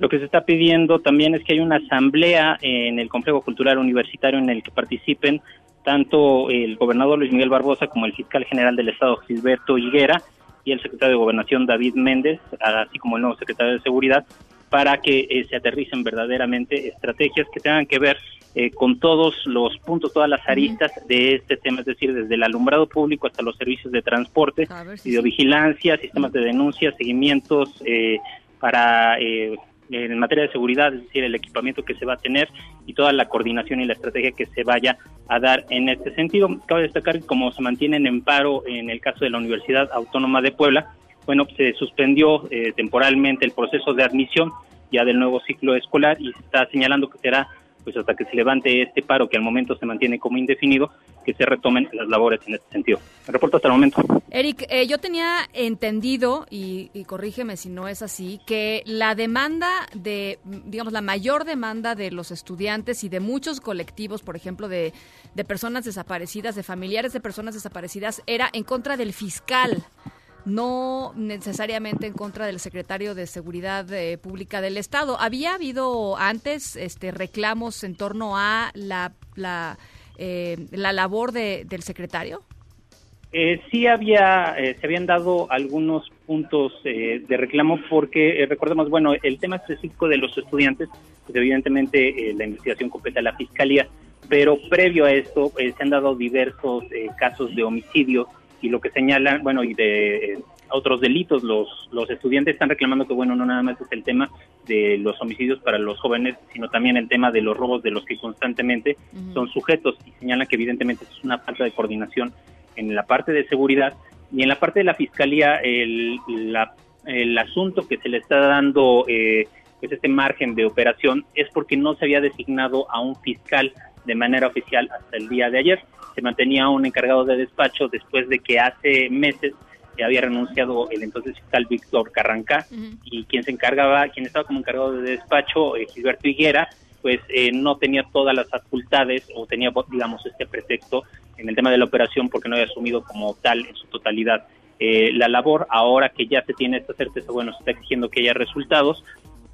Lo que se está pidiendo también es que haya una asamblea en el complejo cultural universitario en el que participen tanto el gobernador Luis Miguel Barbosa como el fiscal general del estado Gilberto Higuera y el secretario de Gobernación David Méndez, así como el nuevo secretario de Seguridad, para que eh, se aterricen verdaderamente estrategias que tengan que ver eh, con todos los puntos, todas las aristas de este tema, es decir, desde el alumbrado público hasta los servicios de transporte, videovigilancia, sistemas de denuncia, seguimientos eh, para en materia de seguridad, es decir, el equipamiento que se va a tener y toda la coordinación y la estrategia que se vaya a dar en este sentido. Cabe destacar que como se mantienen en paro en el caso de la Universidad Autónoma de Puebla, bueno, se suspendió eh, temporalmente el proceso de admisión ya del nuevo ciclo escolar y se está señalando que será pues hasta que se levante este paro que al momento se mantiene como indefinido, que se retomen las labores en este sentido. Reporto hasta el momento. Eric, eh, yo tenía entendido, y, y, corrígeme si no es así, que la demanda de, digamos, la mayor demanda de los estudiantes y de muchos colectivos, por ejemplo, de, de personas desaparecidas, de familiares de personas desaparecidas, era en contra del fiscal no necesariamente en contra del secretario de Seguridad eh, Pública del Estado. ¿Había habido antes este, reclamos en torno a la, la, eh, la labor de, del secretario? Eh, sí había, eh, se habían dado algunos puntos de reclamo porque recordemos, bueno, el tema específico de los estudiantes, pues evidentemente la investigación completa la fiscalía, pero previo a esto se han dado diversos casos de homicidio y lo que señalan, bueno, y de eh, otros delitos, los, los estudiantes están reclamando que, bueno, no nada más es el tema de los homicidios para los jóvenes, sino también el tema de los robos de los que constantemente son sujetos y señalan que evidentemente es una falta de coordinación en la parte de seguridad y en la parte de la fiscalía el, el asunto que se le está dando eh, pues este margen de operación es porque no se había designado a un fiscal de manera oficial hasta el día de ayer. Se mantenía un encargado de despacho después de que hace meses había renunciado el entonces fiscal Víctor Carranca y quien se encargaba, quien estaba como encargado de despacho, eh, Gilberto Higuera, pues eh, no tenía todas las facultades o tenía, digamos, este pretexto en el tema de la operación porque no había asumido como tal en su totalidad eh, la labor. Ahora que ya se tiene esta certeza, bueno, se está exigiendo que haya resultados,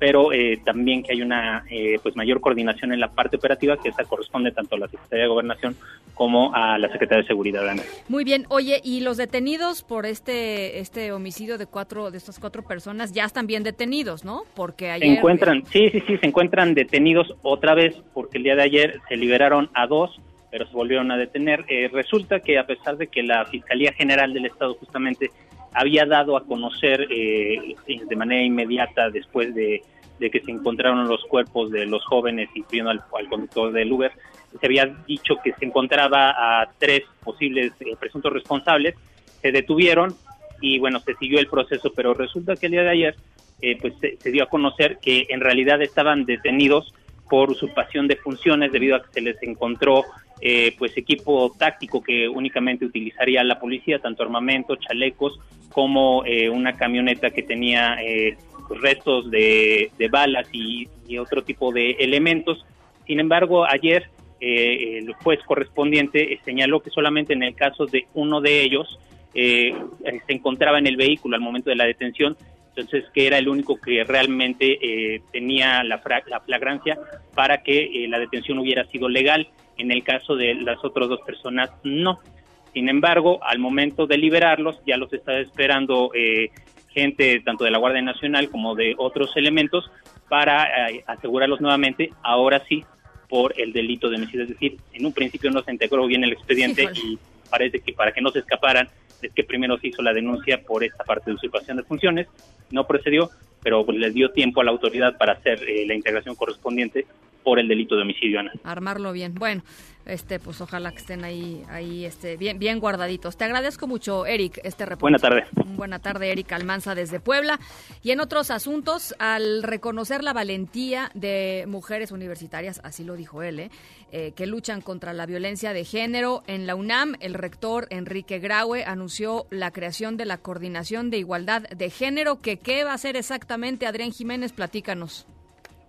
pero eh, también que hay una eh, pues mayor coordinación en la parte operativa que esa corresponde tanto a la Secretaría de Gobernación como a la Secretaría de Seguridad. Muy bien, oye, y los detenidos por este este homicidio de cuatro de estas cuatro personas ya están bien detenidos, ¿no? Porque ayer se encuentran, sí, sí, sí, se encuentran detenidos otra vez porque el día de ayer se liberaron a dos pero se volvieron a detener. Eh, resulta que a pesar de que la Fiscalía General del Estado justamente había dado a conocer eh, de manera inmediata después de, que se encontraron los cuerpos de los jóvenes, incluyendo al, conductor del Uber, se había dicho que se encontraba a tres posibles eh, presuntos responsables, se detuvieron y bueno, se siguió el proceso, pero resulta que el día de ayer pues se, dio a conocer que en realidad estaban detenidos por usurpación de funciones debido a que se les encontró eh, pues equipo táctico que únicamente utilizaría la policía, tanto armamento, chalecos, como eh, una camioneta que tenía eh, restos de, balas y, otro tipo de elementos. Sin embargo, ayer el juez correspondiente señaló que solamente en el caso de uno de ellos se encontraba en el vehículo al momento de la detención entonces que era el único que realmente eh, tenía la, la, flagrancia para que eh, la detención hubiera sido legal. En el caso de las otras dos personas, no. Sin embargo, al momento de liberarlos, ya los está esperando eh, gente tanto de la Guardia Nacional como de otros elementos para asegurarlos nuevamente, ahora sí, por el delito de homicidio. Es decir, en un principio no se integró bien el expediente y parece que para que no se escaparan es que primero se hizo la denuncia por esta parte de usurpación de funciones, no procedió, pero pues, les dio tiempo a la autoridad para hacer eh, la integración correspondiente por el delito de homicidio, Ana. Armarlo bien. Bueno, este, pues ojalá que estén ahí, ahí, este, bien, bien guardaditos. Te agradezco mucho, Eric, este reporte. Buena tarde. Buena tarde, Eric Almanza desde Puebla. Y en otros asuntos, al reconocer la valentía de mujeres universitarias, así lo dijo él, ¿eh? Eh, que luchan contra la violencia de género en la UNAM, el rector Enrique Graue anunció la creación de la coordinación de igualdad de género. Que qué va a hacer exactamente, Adrián Jiménez, platícanos.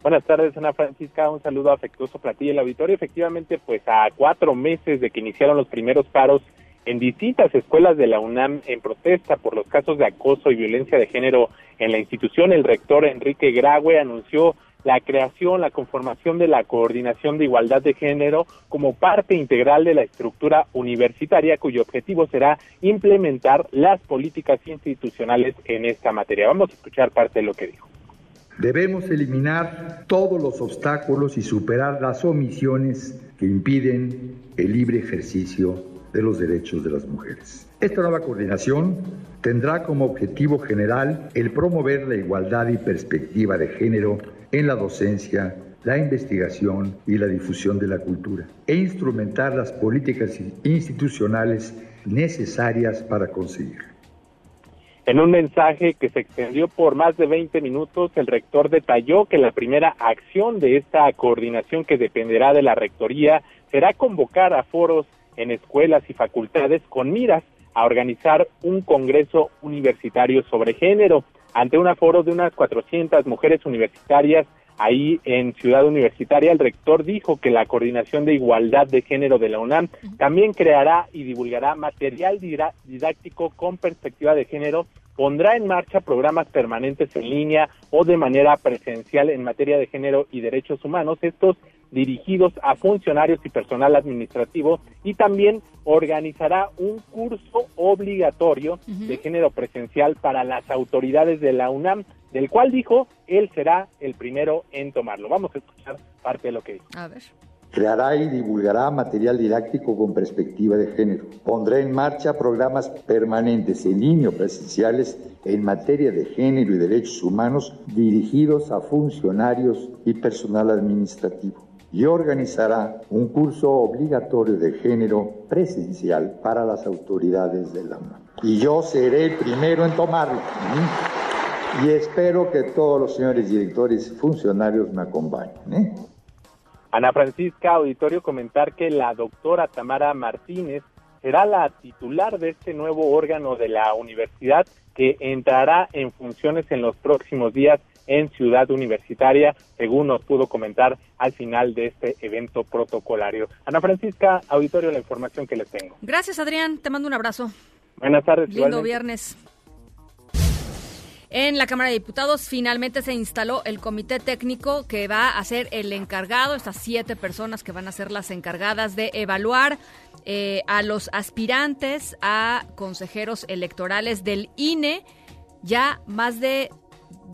Buenas tardes, Ana Francisca. Un saludo afectuoso para ti. El auditorio, efectivamente, pues a cuatro meses de que iniciaron los primeros paros en distintas escuelas de la UNAM en protesta por los casos de acoso y violencia de género en la institución, el rector Enrique Graue anunció la creación, la conformación de la coordinación de igualdad de género como parte integral de la estructura universitaria cuyo objetivo será implementar las políticas institucionales en esta materia. Vamos a escuchar parte de lo que dijo. Debemos eliminar todos los obstáculos y superar las omisiones que impiden el libre ejercicio de los derechos de las mujeres. Esta nueva coordinación tendrá como objetivo general el promover la igualdad y perspectiva de género en la docencia, la investigación y la difusión de la cultura, e instrumentar las políticas institucionales necesarias para conseguirlo. En un mensaje que se extendió por más de 20 minutos, el rector detalló que la primera acción de esta coordinación que dependerá de la rectoría será convocar a foros en escuelas y facultades con miras a organizar un congreso universitario sobre género. Ante un aforo de unas 400 mujeres universitarias ahí en Ciudad Universitaria, el rector dijo que la Coordinación de Igualdad de Género de la UNAM también creará y divulgará material didáctico con perspectiva de género, pondrá en marcha programas permanentes en línea o de manera presencial en materia de género y derechos humanos, estos dirigidos a funcionarios y personal administrativo y también organizará un curso obligatorio de género presencial para las autoridades de la UNAM del cual dijo él será el primero en tomarlo. Vamos a escuchar parte de lo que dijo. A ver. Creará y divulgará material didáctico con perspectiva de género. Pondrá en marcha programas permanentes en línea presenciales en materia de género y derechos humanos dirigidos a funcionarios y personal administrativo. Y organizará un curso obligatorio de género presencial para las autoridades de la UNAM. Y yo seré el primero en tomarlo y espero que todos los señores directores y funcionarios me acompañen. ¿eh? Ana Francisca Auditorio comentar que la doctora Tamara Martínez será la titular de este nuevo órgano de la universidad que entrará en funciones en los próximos días en Ciudad Universitaria, según nos pudo comentar al final de este evento protocolario. Ana Francisca, auditorio, la información que les tengo. Gracias, Adrián. Te mando un abrazo. Buenas tardes. Lindo viernes. En la Cámara de Diputados finalmente se instaló el comité técnico que va a ser el encargado, estas siete personas que van a ser las encargadas de evaluar eh, a los aspirantes a consejeros electorales del INE. Ya más de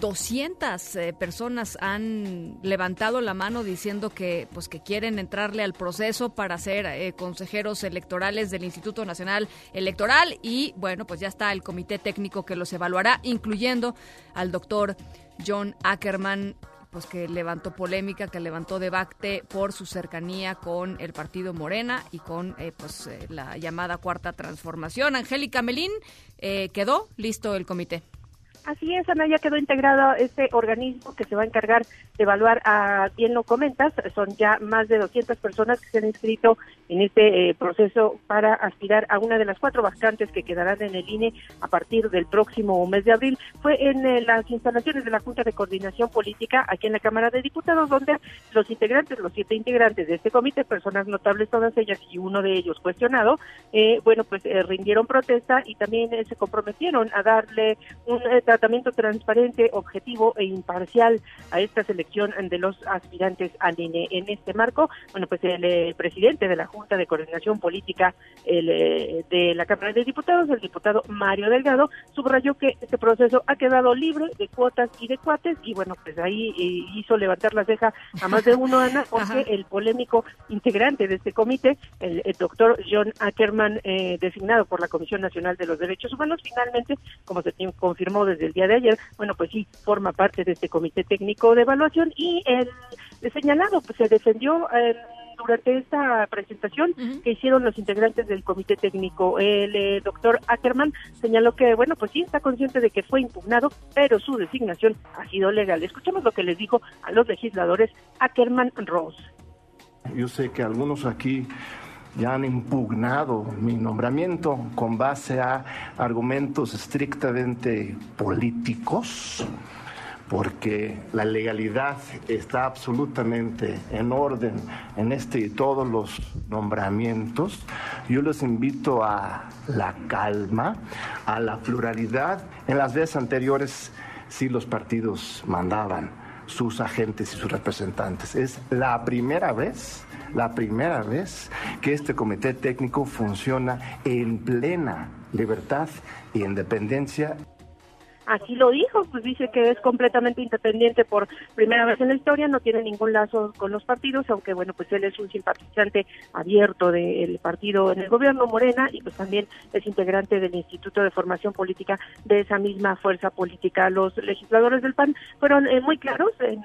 200 eh, personas han levantado la mano diciendo que pues que quieren entrarle al proceso para ser eh, consejeros electorales del Instituto Nacional Electoral y bueno, pues ya está el comité técnico que los evaluará, incluyendo al doctor John Ackerman pues que levantó polémica, que levantó debate por su cercanía con el partido Morena y con eh, pues la llamada cuarta transformación. Angélica Melín, quedó listo el comité. Así es, Ana, ya quedó integrado este organismo que se va a encargar de evaluar a bien lo comentas, son ya más de 200 personas que se han inscrito en este eh, proceso para aspirar a una de las cuatro vacantes que quedarán en el INE a partir del próximo mes de abril. Fue en eh, las instalaciones de la Junta de Coordinación Política aquí en la Cámara de Diputados donde los integrantes, los siete integrantes de este comité, personas notables todas ellas y uno de ellos cuestionado, eh, bueno, pues rindieron protesta y también se comprometieron a darle un tratamiento transparente, objetivo e imparcial a esta selección de los aspirantes al INE. En este marco, bueno, pues el, eh, presidente de la Junta de Coordinación Política el, eh, de la Cámara de Diputados, el diputado Mario Delgado, subrayó que este proceso ha quedado libre de cuotas y de cuates y bueno, pues ahí eh, hizo levantar la ceja a más de uno, Ana, porque el polémico integrante de este comité, el, doctor John Ackerman, designado por la Comisión Nacional de los Derechos Humanos, finalmente, como se confirmó desde el día de ayer, bueno, pues sí, forma parte de este comité técnico de evaluación y el, señalado pues se defendió eh, durante esta presentación que hicieron los integrantes del comité técnico. El eh, doctor Ackerman señaló que, bueno, pues sí está consciente de que fue impugnado, pero su designación ha sido legal. Escuchemos lo que les dijo a los legisladores Ackerman Ross. Yo sé que algunos aquí ya han impugnado mi nombramiento con base a argumentos estrictamente políticos, porque la legalidad está absolutamente en orden en este y todos los nombramientos. Yo les invito a la calma, a la pluralidad. En las veces anteriores sí los partidos mandaban sus agentes y sus representantes. Es la primera vez la primera vez que este comité técnico funciona en plena libertad e independencia así lo dijo, pues dice que es completamente independiente por primera vez en la historia, no tiene ningún lazo con los partidos, aunque bueno, pues él es un simpatizante abierto del partido en el gobierno Morena y pues también es integrante del Instituto de Formación Política de esa misma fuerza política. Los legisladores del PAN fueron eh, muy claros en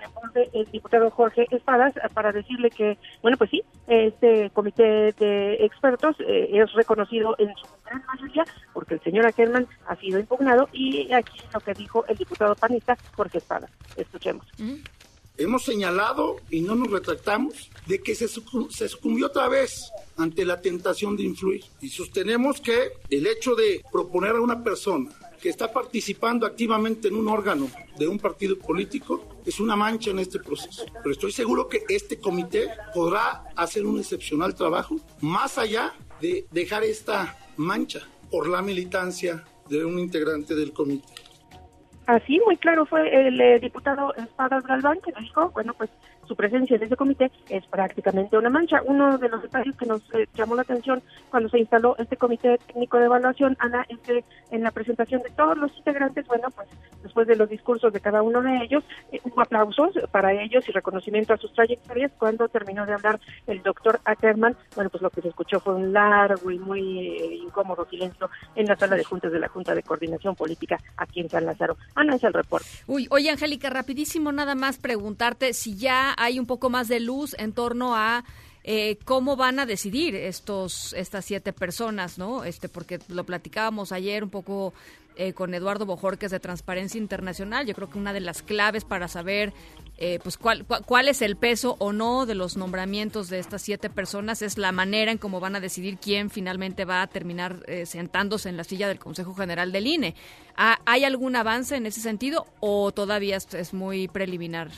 el diputado Jorge Espadas para decirle que, bueno, pues sí, este comité de expertos eh, es reconocido en su gran mayoría porque el señor Ackerman ha sido impugnado y aquí lo que dijo el diputado panista Jorge Espada. Escuchemos. Hemos señalado y no nos retractamos de que se, se sucumbió otra vez ante la tentación de influir y sostenemos que el hecho de proponer a una persona que está participando activamente en un órgano de un partido político es una mancha en este proceso. Pero estoy seguro que este comité podrá hacer un excepcional trabajo más allá de dejar esta mancha por la militancia de un integrante del comité. Así, muy claro, fue el eh, diputado Espadas Galván que dijo, bueno, pues su presencia en ese comité es prácticamente una mancha. Uno de los detalles que nos eh, llamó la atención cuando se instaló este comité técnico de evaluación, Ana, es que en la presentación de todos los integrantes, bueno, pues después de los discursos de cada uno de ellos, eh, hubo aplausos para ellos y reconocimiento a sus trayectorias. Cuando terminó de hablar el doctor Ackerman, bueno, pues lo que se escuchó fue un largo y muy eh, incómodo silencio en la sala de juntas de la Junta de Coordinación Política aquí en San Lázaro. Ana, es el reporte. Uy, oye, Angélica, rapidísimo nada más preguntarte si ya hay un poco más de luz en torno a eh, cómo van a decidir estos estas siete personas, ¿no? Este, porque lo platicábamos ayer un poco eh, con Eduardo Bojorques de Transparencia Internacional. Yo creo que una de las claves para saber eh, pues cuál, cuál es el peso o no de los nombramientos de estas siete personas es la manera en cómo van a decidir quién finalmente va a terminar sentándose en la silla del Consejo General del INE. ¿Hay algún avance en ese sentido o todavía es muy preliminar?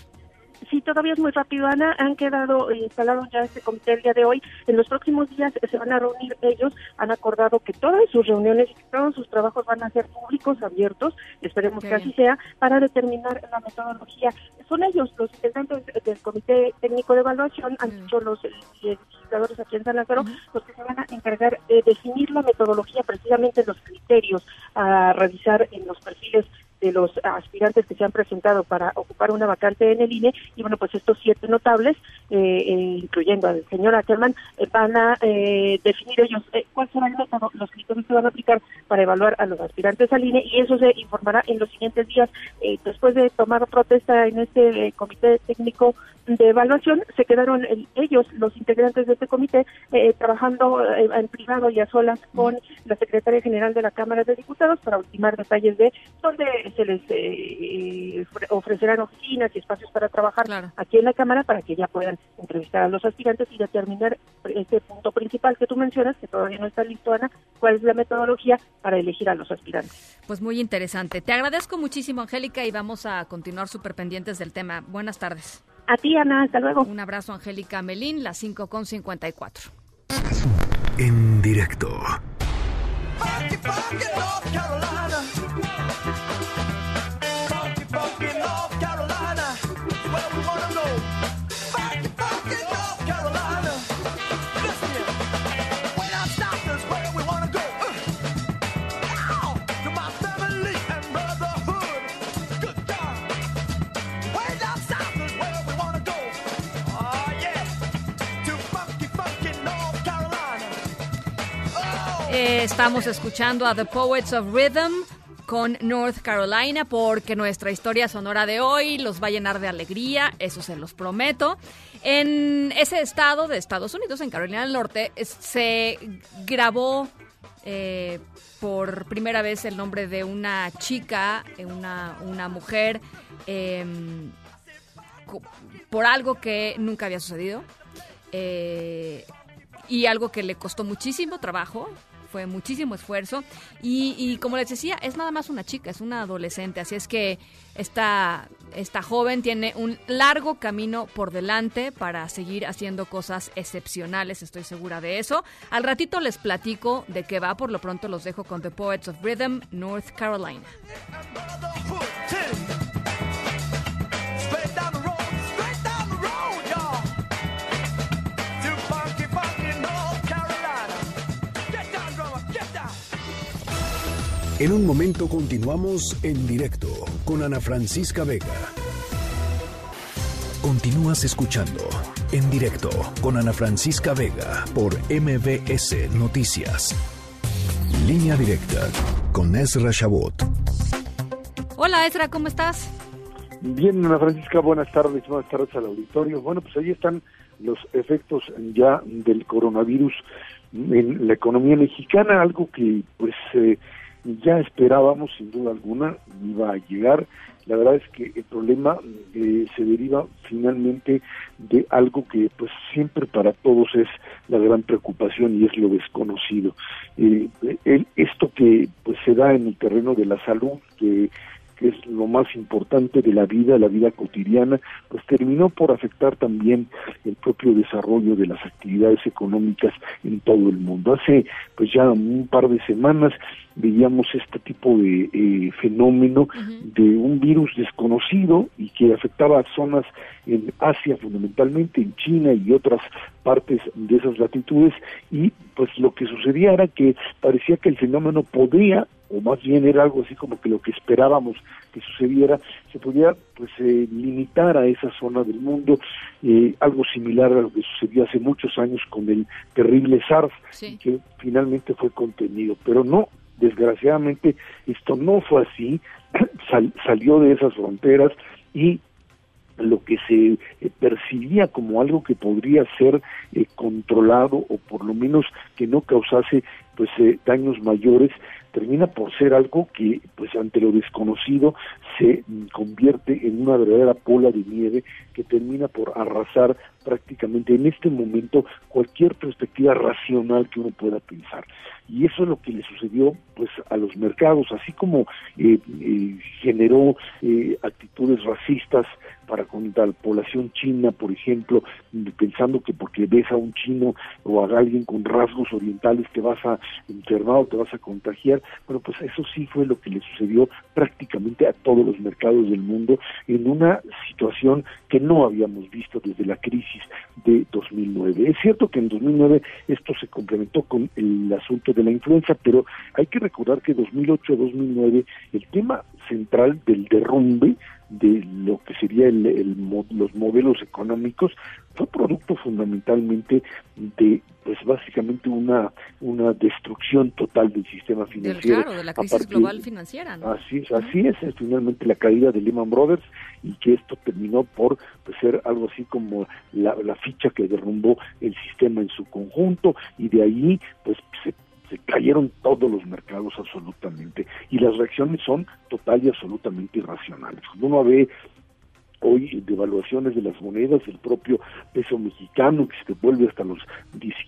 Sí, todavía es muy rápido, Ana. Han quedado instalados ya este comité el día de hoy. En los próximos días se van a reunir ellos. Han acordado que todas sus reuniones y todos sus trabajos van a ser públicos, abiertos. Esperemos que así sea, para determinar la metodología. Son ellos, los integrantes del Comité Técnico de Evaluación, han dicho los legisladores aquí en San Lázaro, los que se van a encargar de definir la metodología, precisamente los criterios a revisar en los perfiles de los aspirantes que se han presentado para ocupar una vacante en el INE y bueno pues estos siete notables eh, eh, incluyendo al señor Ackerman eh, van a definir ellos cuál será el método los criterios que van a aplicar para evaluar a los aspirantes al INE y eso se informará en los siguientes días. Después de tomar protesta en este comité técnico de evaluación se quedaron ellos los integrantes de este comité trabajando en privado y a solas con la secretaria general de la Cámara de Diputados para ultimar detalles de dónde se les eh, ofrecerán oficinas y espacios para trabajar aquí en la Cámara para que ya puedan entrevistar a los aspirantes y determinar este punto principal que tú mencionas, que todavía no está listo, Ana, cuál es la metodología para elegir a los aspirantes. Pues muy interesante. Te agradezco muchísimo, Angélica, y vamos a continuar súper pendientes del tema. Buenas tardes. A ti, Ana, hasta luego. Un abrazo, Angélica Melín, las 5 con 54. En directo. funky, North Carolina. Funky, funky North estamos escuchando a The Poets of Rhythm con North Carolina porque nuestra historia sonora de hoy los va a llenar de alegría, eso se los prometo. En ese estado de Estados Unidos, en Carolina del Norte, se grabó eh, por primera vez el nombre de una chica, eh, una, una mujer, em, por algo que nunca había sucedido. Eh, y algo que le costó muchísimo trabajo, fue muchísimo esfuerzo y, como les decía, es nada más una chica, es una adolescente, así es que esta, esta joven tiene un largo camino por delante para seguir haciendo cosas excepcionales, estoy segura de eso. Al ratito les platico de qué va, por lo pronto los dejo con The Poets of Rhythm, North Carolina. En un momento continuamos en directo con Ana Francisca Vega. Continúas escuchando en directo con Ana Francisca Vega por MBS Noticias. Línea directa con Ezra Shabot. Hola Ezra, ¿cómo estás? Bien, Ana Francisca, buenas tardes, buenas tardes al auditorio. Bueno, pues ahí están los efectos ya del coronavirus en la economía mexicana, algo que pues eh, ya esperábamos sin duda alguna iba a llegar. La verdad es que el problema eh, se deriva finalmente de algo que pues siempre para todos es la gran preocupación y es lo desconocido. Eh, esto que pues se da en el terreno de la salud, que que es lo más importante de la vida, la vida cotidiana, pues terminó por afectar también el propio desarrollo de las actividades económicas en todo el mundo. Hace pues ya un par de semanas veíamos este tipo de eh, fenómeno de un virus desconocido y que afectaba a zonas en Asia fundamentalmente, en China y otras partes de esas latitudes y pues lo que sucedía era que parecía que el fenómeno podía o más bien era algo así como que lo que esperábamos que sucediera, se podía pues eh, limitar a esa zona del mundo, eh, algo similar a lo que sucedió hace muchos años con el terrible SARS, que finalmente fue contenido, pero no, desgraciadamente esto no fue así, salió de esas fronteras y lo que se eh, percibía como algo que podría ser controlado o por lo menos que no causase pues daños mayores termina por ser algo que, pues ante lo desconocido, se convierte en una verdadera pola de nieve que termina por arrasar prácticamente en este momento cualquier perspectiva racional que uno pueda pensar. Y eso es lo que le sucedió pues a los mercados, así como eh, eh, generó eh, actitudes racistas para contra la población china, por ejemplo, pensando que porque ves a un chino o a alguien con rasgos orientales te vas a enfermar o te vas a contagiar, bueno, pues eso sí fue lo que le sucedió prácticamente a todos los mercados del mundo en una situación que no habíamos visto desde la crisis de 2009. Es cierto que en 2009 esto se complementó con el asunto de la influenza, pero hay que recordar que 2008-2009 el tema central del derrumbe de lo que sería el, los modelos económicos fue producto fundamentalmente de pues básicamente una una destrucción total del sistema financiero claro de la crisis global financiera ¿no? así es así es, finalmente la caída de Lehman Brothers y que esto terminó por pues, ser algo así como la, la ficha que derrumbó el sistema en su conjunto y de ahí pues cayeron todos los mercados absolutamente y las reacciones son total y absolutamente irracionales. Cuando uno ve hoy devaluaciones de las monedas, el propio peso mexicano que se vuelve hasta los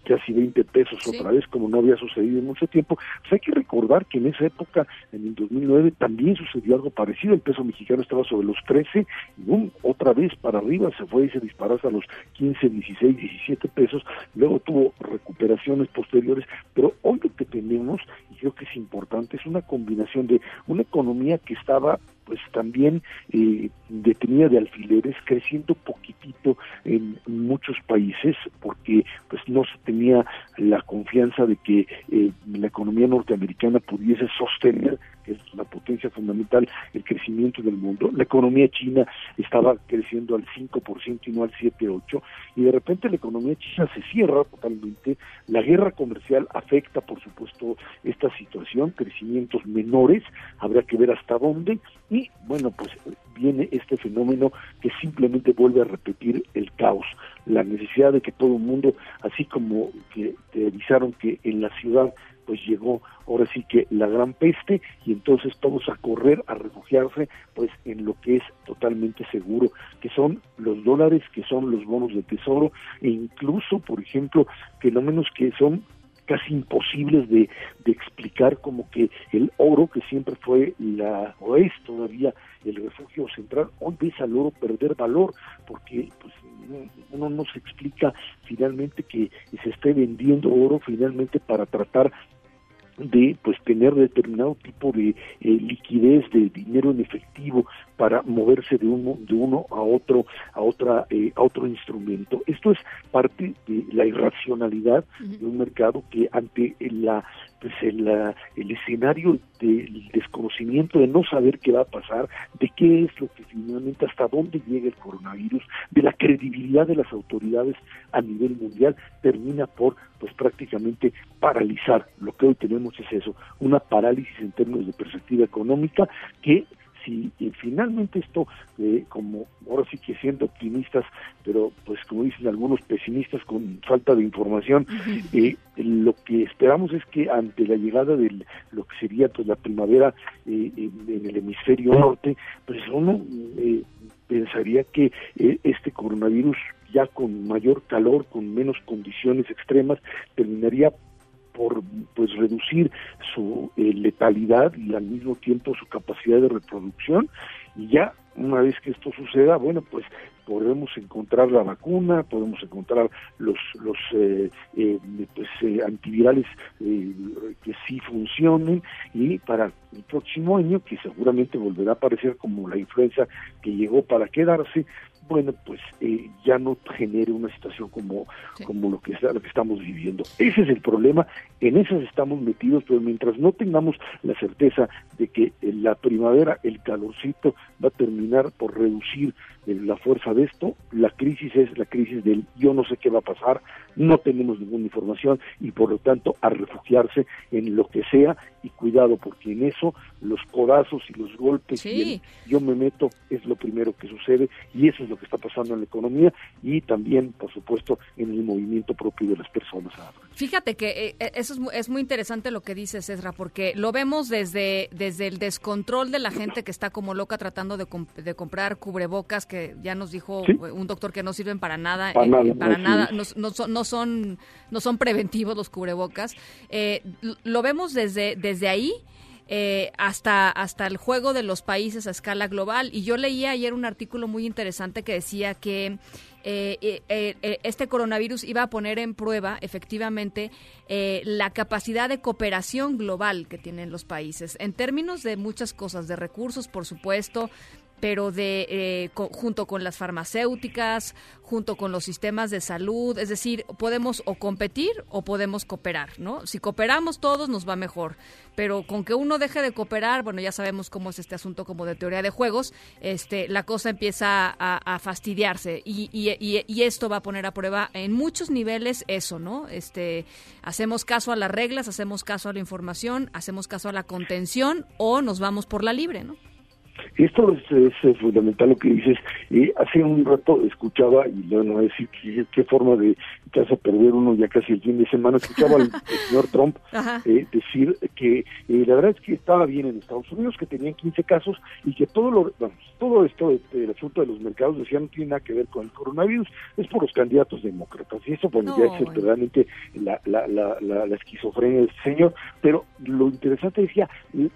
casi 20 pesos otra vez, como no había sucedido en mucho tiempo. Pues hay que recordar que en esa época, en el 2009, también sucedió algo parecido. El peso mexicano estaba sobre los 13 y otra vez para arriba se fue y se disparó hasta los 15, 16, 17 pesos. Luego tuvo recuperaciones posteriores, pero hoy lo que tenemos, y creo que es importante, es una combinación de una economía que estaba pues también eh, detenida de alfileres, creciendo poquitito en muchos países, porque pues no se tenía la confianza de que eh, la economía norteamericana pudiese sostener, que es la potencia fundamental, el crecimiento del mundo. La economía china estaba creciendo al 5% y no al 7-8%, y de repente la economía china se cierra totalmente. La guerra comercial afecta, por supuesto, esta situación, crecimientos menores, habrá que ver hasta dónde, y bueno, pues viene este fenómeno que simplemente vuelve a repetir el caos, la necesidad de que todo el mundo, así como que te avisaron que en la ciudad pues llegó ahora sí que la gran peste y entonces todos a correr, a refugiarse pues en lo que es totalmente seguro, que son los dólares, que son los bonos de tesoro e incluso, por ejemplo, que lo menos que son casi imposibles de, de, explicar como que el oro que siempre fue la o es todavía el refugio central hoy ves al oro perder valor porque pues uno no se explica finalmente que se esté vendiendo oro finalmente para tratar de pues tener determinado tipo de eh, liquidez de dinero en efectivo para moverse de uno de uno a otro a otra eh, a otro instrumento. Esto es parte de la irracionalidad de un mercado que ante la pues el, el escenario del desconocimiento, de no saber qué va a pasar, de qué es lo que finalmente, hasta dónde llega el coronavirus, de la credibilidad de las autoridades a nivel mundial, termina por, pues prácticamente paralizar. Lo que hoy tenemos es eso, una parálisis en términos de perspectiva económica que si finalmente esto, eh, como ahora sí que siendo optimistas, pero pues como dicen algunos pesimistas con falta de información, eh, lo que esperamos es que ante la llegada de lo que sería pues la primavera eh, en, el hemisferio norte, pues uno pensaría que este coronavirus ya con mayor calor, con menos condiciones extremas, terminaría por pues reducir su eh, letalidad y al mismo tiempo su capacidad de reproducción. Y ya una vez que esto suceda bueno pues podemos encontrar la vacuna podemos encontrar los los eh, eh, pues, antivirales que sí funcionen. Y para el próximo año que seguramente volverá a aparecer como la influenza que llegó para quedarse bueno, pues eh, ya no genere una situación como, como lo, que está, lo que estamos viviendo. Ese es el problema, en esas estamos metidos, pero mientras no tengamos la certeza de que en la primavera el calorcito va a terminar por reducir la fuerza de esto, la crisis es la crisis del yo no sé qué va a pasar, no tenemos ninguna información y por lo tanto a refugiarse en lo que sea y cuidado porque en eso los codazos y los golpes y yo me meto es lo primero que sucede y eso es lo que está pasando en la economía y también por supuesto en el movimiento propio de las personas. Fíjate que eh, eh, eso es, muy interesante lo que dices, Ezra, porque lo vemos desde, desde el descontrol de la gente que está como loca tratando de, de comprar cubrebocas, que ya nos dijo un doctor que no sirven para nada, para nada, eh, no, no, son, no son preventivos los cubrebocas. lo vemos desde, desde ahí. hasta, hasta el juego de los países a escala global. Y yo leía ayer un artículo muy interesante que decía que eh, eh, eh, este coronavirus iba a poner en prueba efectivamente la capacidad de cooperación global que tienen los países en términos de muchas cosas, de recursos, por supuesto, pero de eh, junto con las farmacéuticas, junto con los sistemas de salud, es decir, podemos o competir o podemos cooperar, ¿no? Si cooperamos todos nos va mejor, pero con que uno deje de cooperar, bueno, ya sabemos cómo es este asunto como de teoría de juegos, este, la cosa empieza a, fastidiarse y, y, y, esto va a poner a prueba en muchos niveles eso, ¿no? Este, hacemos caso a las reglas, hacemos caso a la información, hacemos caso a la contención o nos vamos por la libre, ¿no? Esto es, fundamental lo que dices. Eh, hace un rato escuchaba, y no a decir qué, forma de te hace perder uno ya casi el fin de semana, escuchaba al, señor Trump eh, decir que eh, la verdad es que estaba bien en Estados Unidos, que tenían 15 casos y que todo lo, todo esto, el asunto de los mercados, decía, no tiene nada que ver con el coronavirus, es por los candidatos demócratas. Y eso, bueno, ya es verdaderamente la, la, la, la, esquizofrenia del señor. Pero lo interesante decía,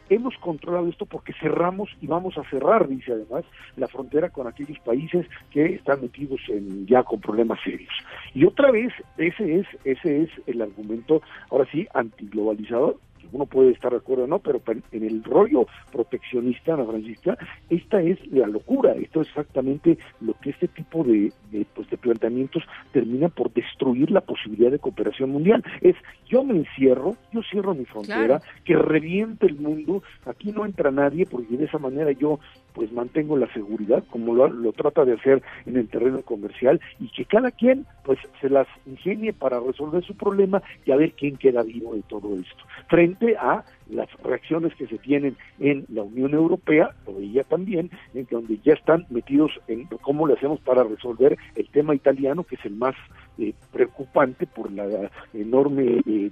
hemos controlado esto porque cerramos y vamos a cerrar, dice además, la frontera con aquellos países que están metidos en, ya con problemas serios. Y otra vez, ese es, ese es el argumento, ahora sí, antiglobalizador, uno puede estar de acuerdo o no, pero en el rollo proteccionista, la Francisca, esta es la locura, esto es exactamente lo que este tipo de, pues, de planteamientos termina por destruir la posibilidad de cooperación mundial. Es, yo me encierro, yo cierro mi frontera, que reviente el mundo, aquí no entra nadie, porque de esa manera yo pues mantengo la seguridad, como lo, lo trata de hacer en el terreno comercial, y que cada quien pues se las ingenie para resolver su problema y a ver quién queda vivo de todo esto. Frente a las reacciones que se tienen en la Unión Europea, o ella también, en donde ya están metidos en cómo le hacemos para resolver el tema italiano, que es el más eh, preocupante por la enorme eh,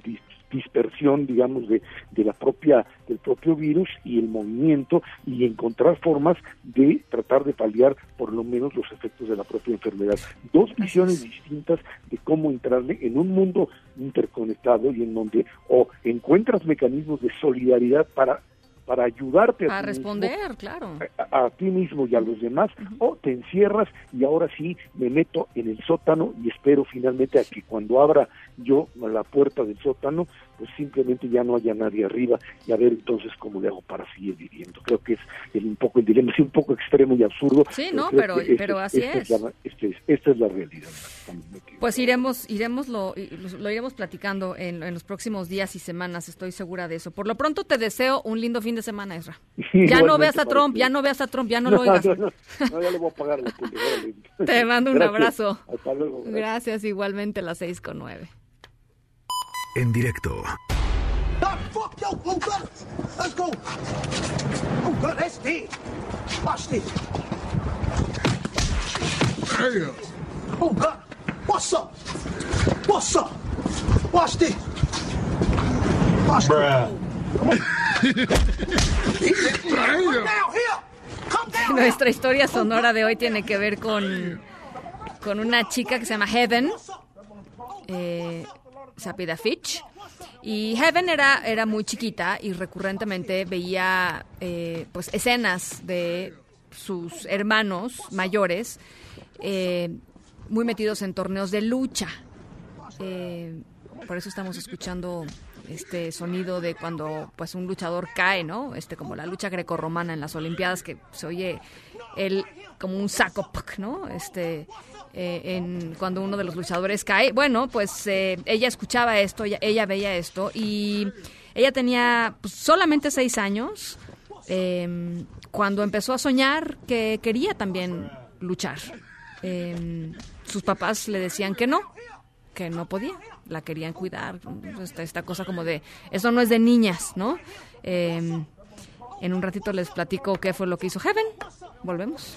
dispersión, digamos, de, de la propia, del propio virus y el movimiento y encontrar formas de tratar de paliar por lo menos los efectos de la propia enfermedad. Dos visiones distintas de cómo entrarle en un mundo interconectado y en donde o encuentras mecanismos de solidaridad para para ayudarte a, responder, claro. A, ti mismo y a los demás, o te encierras y ahora sí me meto en el sótano y espero finalmente a que cuando abra yo la puerta del sótano, pues simplemente ya no haya nadie arriba y a ver entonces cómo le hago para seguir viviendo. Creo que es el, un poco el dilema, sí, un poco extremo y absurdo. Sí, no, pero, pero, así es. esta es la realidad. Pues iremos, iremos lo, lo iremos platicando en, en, los próximos días y semanas, estoy segura de eso. Por lo pronto te deseo un lindo fin de semana, Ezra. Ya no veas a Trump, ya no veas a Trump, ya no, lo oigas. No, ya le voy a pagar la Te mando un abrazo. Hasta luego. Gracias, igualmente, las seis con nueve. En directo. Ah, fuck you, Luca! Let's go! Watch this! Hey! Luca, what's up? What's up? Watch this! Watch Bruh. Nuestra historia sonora de hoy tiene que ver con, con una chica que se llama Heaven, eh, se Fitch. Y Heaven era, era muy chiquita y recurrentemente veía eh, pues escenas de sus hermanos mayores eh, muy metidos en torneos de lucha. Eh, por eso estamos escuchando este sonido de cuando pues un luchador cae, ¿no? Este como la lucha grecorromana en las Olimpiadas que se oye el como un saco, ¿no? Este eh, en cuando uno de los luchadores cae. Bueno, pues eh, ella escuchaba esto, ella, veía esto y ella tenía pues, solamente seis años em, cuando empezó a soñar que quería también luchar. Em, sus papás le decían que no, que no podía la querían cuidar. Esta, esta cosa como de, eso no es de niñas, ¿no? Em, en un ratito les platico qué fue lo que hizo Heaven. Volvemos.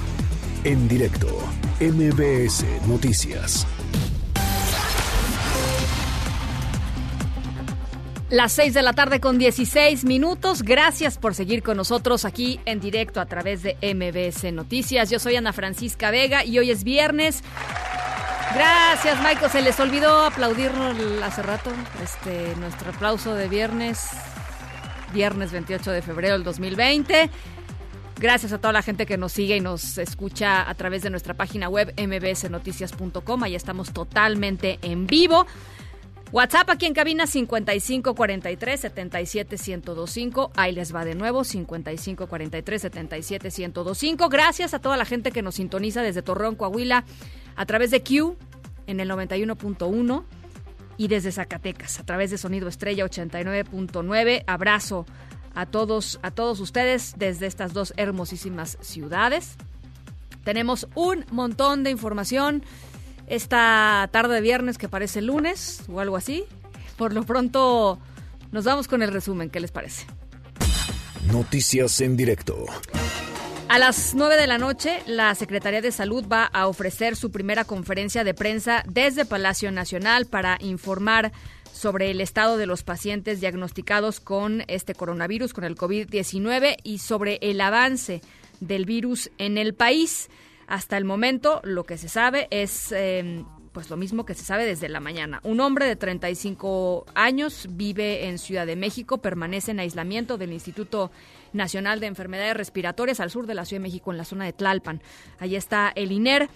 En directo. MBS Noticias. Las 6 de la tarde con 16 minutos. Gracias por seguir con nosotros aquí en directo a través de MBS Noticias. Yo soy Ana Francisca Vega y hoy es viernes. Gracias, Michael. Se les olvidó aplaudirnos hace rato. Este, nuestro aplauso de viernes, viernes 28 de febrero del 2020. Gracias a toda la gente que nos sigue y nos escucha a través de nuestra página web mbsnoticias.com. Ahí estamos totalmente en vivo. WhatsApp aquí en cabina 5543 77 Ahí les va de nuevo 5543 77 Gracias a toda la gente que nos sintoniza desde Torreón, Coahuila a través de Q en el 91.1 y desde Zacatecas a través de Sonido Estrella 89.9. Abrazo a todos, a todos ustedes desde estas dos hermosísimas ciudades. Tenemos un montón de información esta tarde de viernes que parece lunes o algo así. Por lo pronto nos vamos con el resumen, ¿qué les parece? Noticias en directo. A las 9 de la noche, la Secretaría de Salud va a ofrecer su primera conferencia de prensa desde Palacio Nacional para informar sobre el estado de los pacientes diagnosticados con este coronavirus, con el COVID-19 y sobre el avance del virus en el país. Hasta el momento, lo que se sabe es em, pues lo mismo que se sabe desde la mañana. Un hombre de 35 años vive en Ciudad de México, permanece en aislamiento del Instituto Nacional de Enfermedades Respiratorias al sur de la Ciudad de México, en la zona de Tlalpan. Allí está el INER.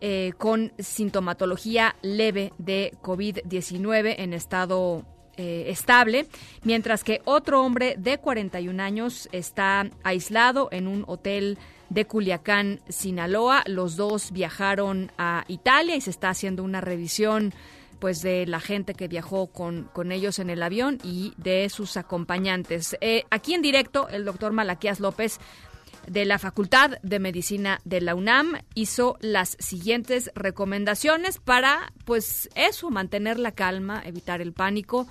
Eh, con sintomatología leve de COVID-19 en estado eh, estable, mientras que otro hombre de 41 años está aislado en un hotel de Culiacán, Sinaloa. Los dos viajaron a Italia y se está haciendo una revisión pues de la gente que viajó con, con ellos en el avión y de sus acompañantes. Eh, aquí en directo, el doctor Malaquías López de la Facultad de Medicina de la UNAM hizo las siguientes recomendaciones para, pues eso, mantener la calma, evitar el pánico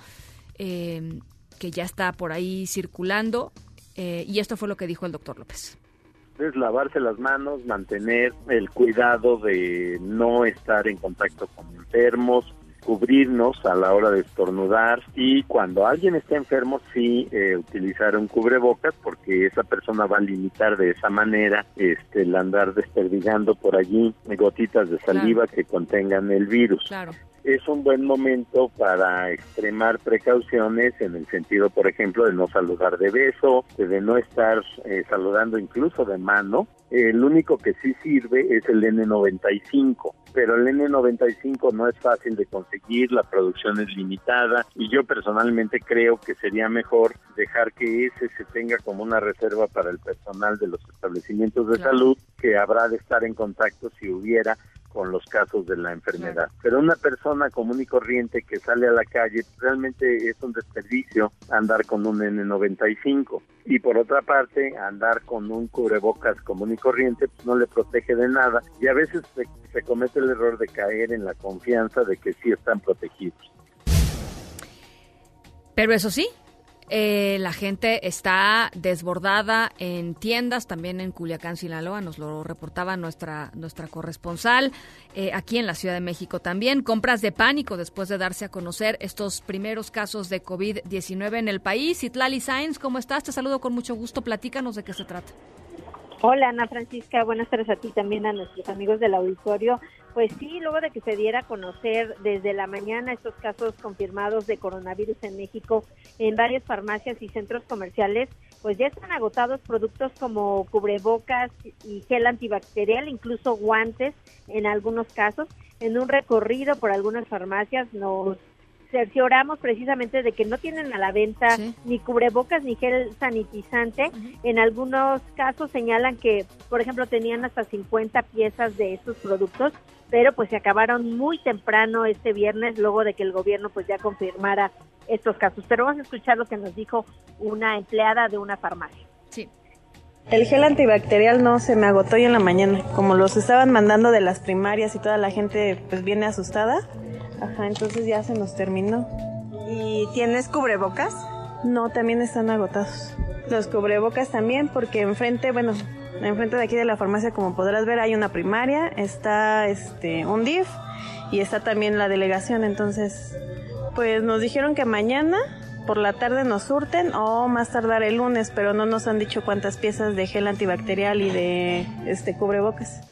eh, que ya está por ahí circulando. Eh, y esto fue lo que dijo el doctor López. Es lavarse las manos, mantener el cuidado de no estar en contacto con enfermos, cubrirnos a la hora de estornudar y cuando alguien está enfermo sí eh, utilizar un cubrebocas porque esa persona va a limitar de esa manera este el andar desperdigando por allí gotitas de saliva que contengan el virus. Claro es un buen momento para extremar precauciones en el sentido, por ejemplo, de no saludar de beso, de no estar eh, saludando incluso de mano. El único que sí sirve es el N95, pero el N95 no es fácil de conseguir, la producción es limitada y yo personalmente creo que sería mejor dejar que ese se tenga como una reserva para el personal de los establecimientos de salud que habrá de estar en contacto si hubiera con los casos de la enfermedad. Pero una persona común y corriente que sale a la calle, realmente es un desperdicio andar con un N95. Y por otra parte, andar con un cubrebocas común y corriente pues, no le protege de nada. Y a veces se, se comete el error de caer en la confianza de que sí están protegidos. Pero eso sí, eh, la gente está desbordada en tiendas, también en Culiacán, Sinaloa, nos lo reportaba nuestra, nuestra corresponsal, eh, aquí en la Ciudad de México también. Compras de pánico después de darse a conocer estos primeros casos de COVID-19 en el país. Itlali Sainz, ¿cómo estás? Te saludo con mucho gusto, platícanos de qué se trata. Hola Ana Francisca, buenas tardes a ti también a nuestros amigos del auditorio. Pues sí, luego de que se diera a conocer desde la mañana estos casos confirmados de coronavirus en México en varias farmacias y centros comerciales, pues ya están agotados productos como cubrebocas y gel antibacterial, incluso guantes en algunos casos. En un recorrido por algunas farmacias nos cercioramos precisamente de que no tienen a la venta ni cubrebocas ni gel sanitizante. En algunos casos señalan que, por ejemplo, tenían hasta 50 piezas de estos productos, pero pues se acabaron muy temprano este viernes luego de que el gobierno pues ya confirmara estos casos. Pero vamos a escuchar lo que nos dijo una empleada de una farmacia. Sí. El gel antibacterial no se me agotó hoy en la mañana. Como los estaban mandando de las primarias y toda la gente pues viene asustada, Ajá, entonces ya se nos terminó. ¿Y tienes cubrebocas? No, también están agotados. Los cubrebocas también, porque enfrente, bueno, enfrente de aquí de la farmacia, como podrás ver, hay una primaria, está este un DIF y está también la delegación. Entonces, pues nos dijeron que mañana por la tarde nos surten o más tardar el lunes, pero no nos han dicho cuántas piezas de gel antibacterial y de este cubrebocas.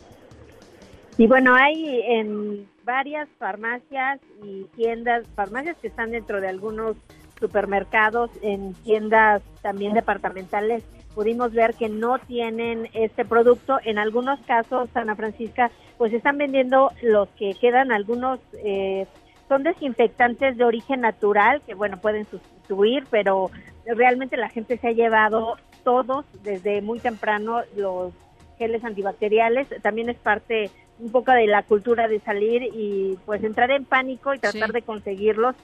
Y bueno, hay en varias farmacias y tiendas, farmacias que están dentro de algunos supermercados, en tiendas también departamentales, pudimos ver que no tienen este producto. En algunos casos, Ana Francisca, pues están vendiendo los que quedan, algunos eh, son desinfectantes de origen natural, que bueno, pueden sustituir, pero realmente la gente se ha llevado todos desde muy temprano los geles antibacteriales. También es parte un poco de la cultura de salir y pues entrar en pánico y tratar de conseguirlos.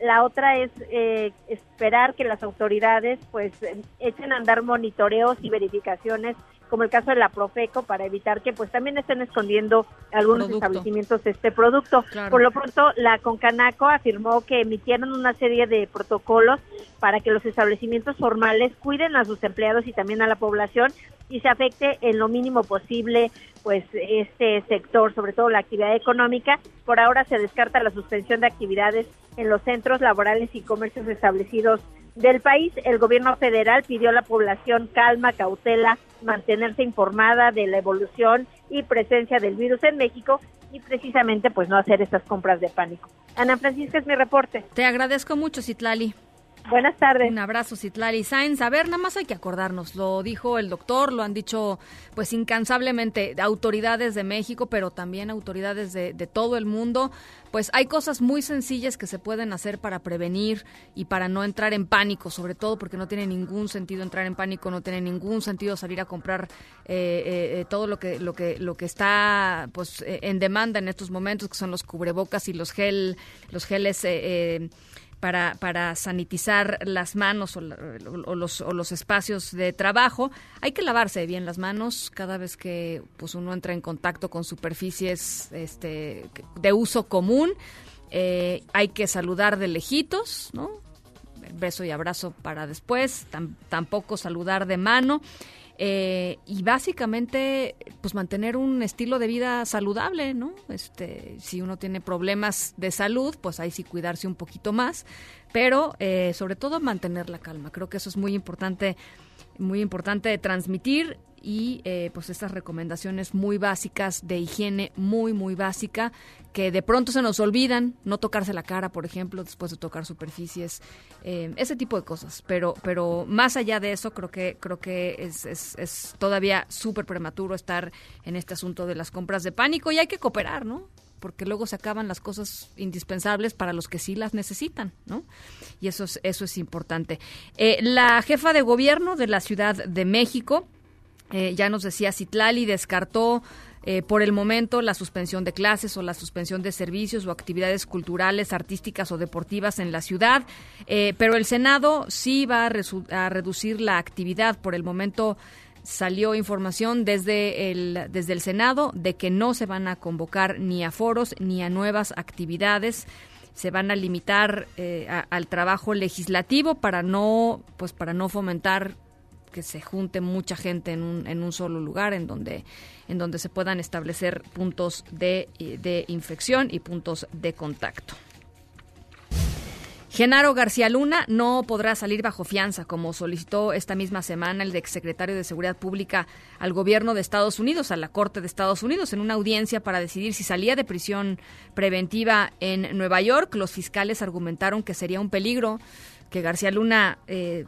La otra es eh, esperar que las autoridades pues echen a andar monitoreos y verificaciones como el caso de la Profeco, para evitar que pues también estén escondiendo algunos establecimientos este producto. Por lo pronto, la Concanaco afirmó que emitieron una serie de protocolos para que los establecimientos formales cuiden a sus empleados y también a la población y se afecte en lo mínimo posible pues este sector, sobre todo la actividad económica. Por ahora se descarta la suspensión de actividades en los centros laborales y comercios establecidos del país. El gobierno federal pidió a la población calma, cautela, mantenerse informada de la evolución y presencia del virus en México y precisamente pues no hacer estas compras de pánico. Ana Francisca es mi reporte. Te agradezco mucho, Citlali. Buenas tardes. Un abrazo, Citlali Sainz. A ver, nada más hay que acordarnos, lo dijo el doctor, lo han dicho pues incansablemente autoridades de México, pero también autoridades de, de, todo el mundo. Pues hay cosas muy sencillas que se pueden hacer para prevenir y para no entrar en pánico, sobre todo porque no tiene ningún sentido entrar en pánico, no tiene ningún sentido salir a comprar eh, eh, todo lo que, lo que, lo que está pues en demanda en estos momentos, que son los cubrebocas y los gel, los geles eh, para, para sanitizar las manos o, los, o, los, espacios de trabajo. Hay que lavarse bien las manos cada vez que pues, uno entra en contacto con superficies este, de uso común. Eh, hay que saludar de lejitos, ¿no? Beso y abrazo para después, tampoco saludar de mano. Eh, y básicamente pues mantener un estilo de vida saludable, ¿no? Este, si uno tiene problemas de salud, pues ahí sí cuidarse un poquito más, pero eh, sobre todo mantener la calma. Creo que eso es muy importante muy importante transmitir y eh, pues estas recomendaciones muy básicas de higiene, muy, muy básica, que de pronto se nos olvidan, no tocarse la cara, por ejemplo, después de tocar superficies, eh, ese tipo de cosas. Pero, pero más allá de eso, creo que, creo que es, es, es todavía súper prematuro estar en este asunto de las compras de pánico y hay que cooperar, ¿no? porque luego se acaban las cosas indispensables para los que sí las necesitan, ¿no? Y eso es, eso es importante. Eh, la jefa de gobierno de la Ciudad de México, eh, ya nos decía Citlali, descartó eh, por el momento la suspensión de clases o la suspensión de servicios o actividades culturales, artísticas o deportivas en la ciudad, pero el Senado sí va a, reducir la actividad por el momento salió información desde el, desde el Senado de que no se van a convocar ni a foros ni a nuevas actividades. Se van a limitar eh, al trabajo legislativo para no, pues para no fomentar que se junte mucha gente en un, en un solo lugar en donde, en donde se puedan establecer puntos de, de infección y puntos de contacto. Genaro García Luna no podrá salir bajo fianza, como solicitó esta misma semana el exsecretario de Seguridad Pública al gobierno de Estados Unidos, a la Corte de Estados Unidos, en una audiencia para decidir si salía de prisión preventiva en Nueva York. Los fiscales argumentaron que sería un peligro que García Luna eh,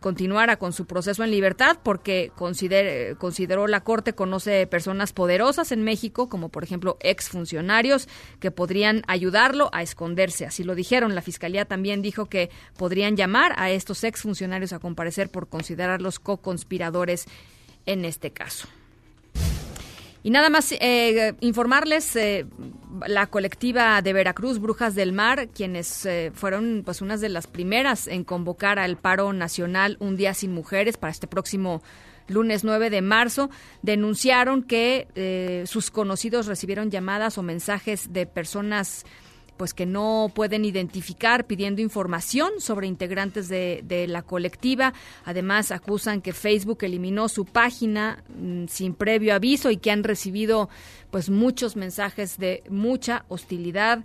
continuara con su proceso en libertad porque consideró la Corte conoce personas poderosas en México, como por ejemplo exfuncionarios, que podrían ayudarlo a esconderse. Así lo dijeron. La Fiscalía también dijo que podrían llamar a estos exfuncionarios a comparecer por considerarlos co-conspiradores en este caso. Y nada más eh, informarles, eh, la colectiva de Veracruz, Brujas del Mar, quienes eh, fueron pues unas de las primeras en convocar al paro nacional Un Día Sin Mujeres para este próximo lunes 9 de marzo, denunciaron que sus conocidos recibieron llamadas o mensajes de personas pues que no pueden identificar pidiendo información sobre integrantes de, de, la colectiva. Además, acusan que Facebook eliminó su página mm, sin previo aviso y que han recibido pues muchos mensajes de mucha hostilidad.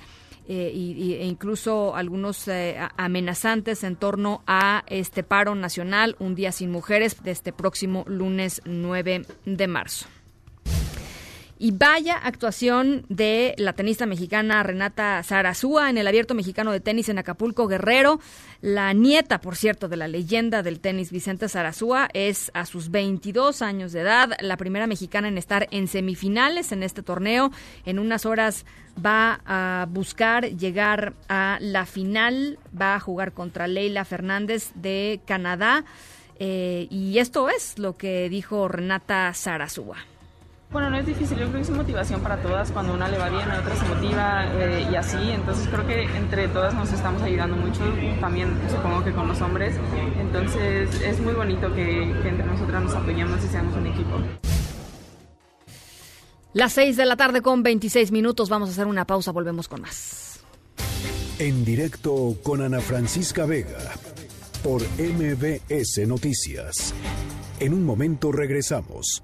Eh, y, e incluso algunos eh, amenazantes en torno a este paro nacional, un día sin mujeres, de este próximo lunes 9 de marzo. Y vaya actuación de la tenista mexicana Renata Zarazúa en el Abierto Mexicano de Tenis en Acapulco Guerrero. La nieta, por cierto, de la leyenda del tenis Vicente Zarazúa es a sus 22 años de edad la primera mexicana en estar en semifinales en este torneo. En unas horas va a buscar llegar a la final, va a jugar contra Leila Fernández de Canadá. Eh, y esto es lo que dijo Renata Zarazúa. Bueno, no es difícil, yo creo que es motivación para todas, cuando una le va bien, a otra se motiva eh, y así, entonces creo que entre todas nos estamos ayudando mucho, también supongo que con los hombres, entonces es muy bonito que, entre nosotras nos apoyemos y seamos un equipo. Las 6 de la tarde con 26 minutos, vamos a hacer una pausa, volvemos con más. En directo con Ana Francisca Vega, por MBS Noticias. En un momento regresamos.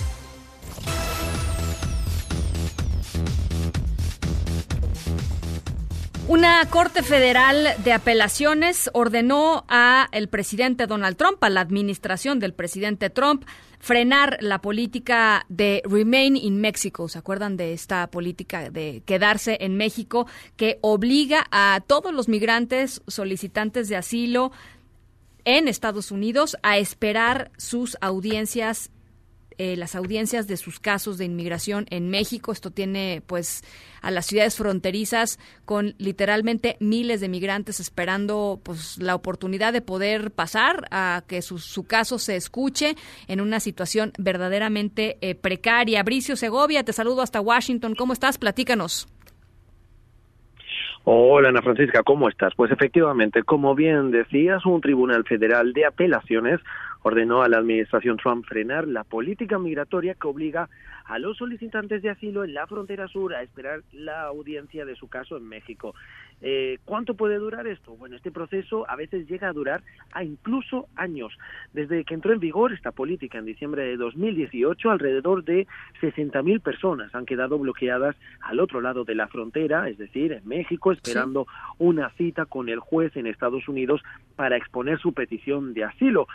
Una Corte Federal de Apelaciones ordenó a el presidente Donald Trump, a la administración del presidente Trump, frenar la política de Remain in Mexico. ¿Se acuerdan de esta política de quedarse en México que obliga a todos los migrantes solicitantes de asilo en Estados Unidos a esperar sus audiencias eh, las audiencias de sus casos de inmigración en México. Esto tiene pues a las ciudades fronterizas con literalmente miles de migrantes esperando pues la oportunidad de poder pasar a que su, su caso se escuche en una situación verdaderamente eh, precaria. Bricio Segovia, te saludo hasta Washington. ¿Cómo estás? Platícanos. Hola Ana Francisca, ¿cómo estás? Pues efectivamente, como bien decías, un tribunal federal de apelaciones ordenó a la administración Trump frenar la política migratoria que obliga a los solicitantes de asilo en la frontera sur a esperar la audiencia de su caso en México. Eh, ¿Cuánto puede durar esto? Bueno, este proceso a veces llega a durar a incluso años. Desde que entró en vigor esta política en diciembre de 2018, alrededor de 60.000 personas han quedado bloqueadas al otro lado de la frontera, es decir, en México, esperando una cita con el juez en Estados Unidos para exponer su petición de asilo.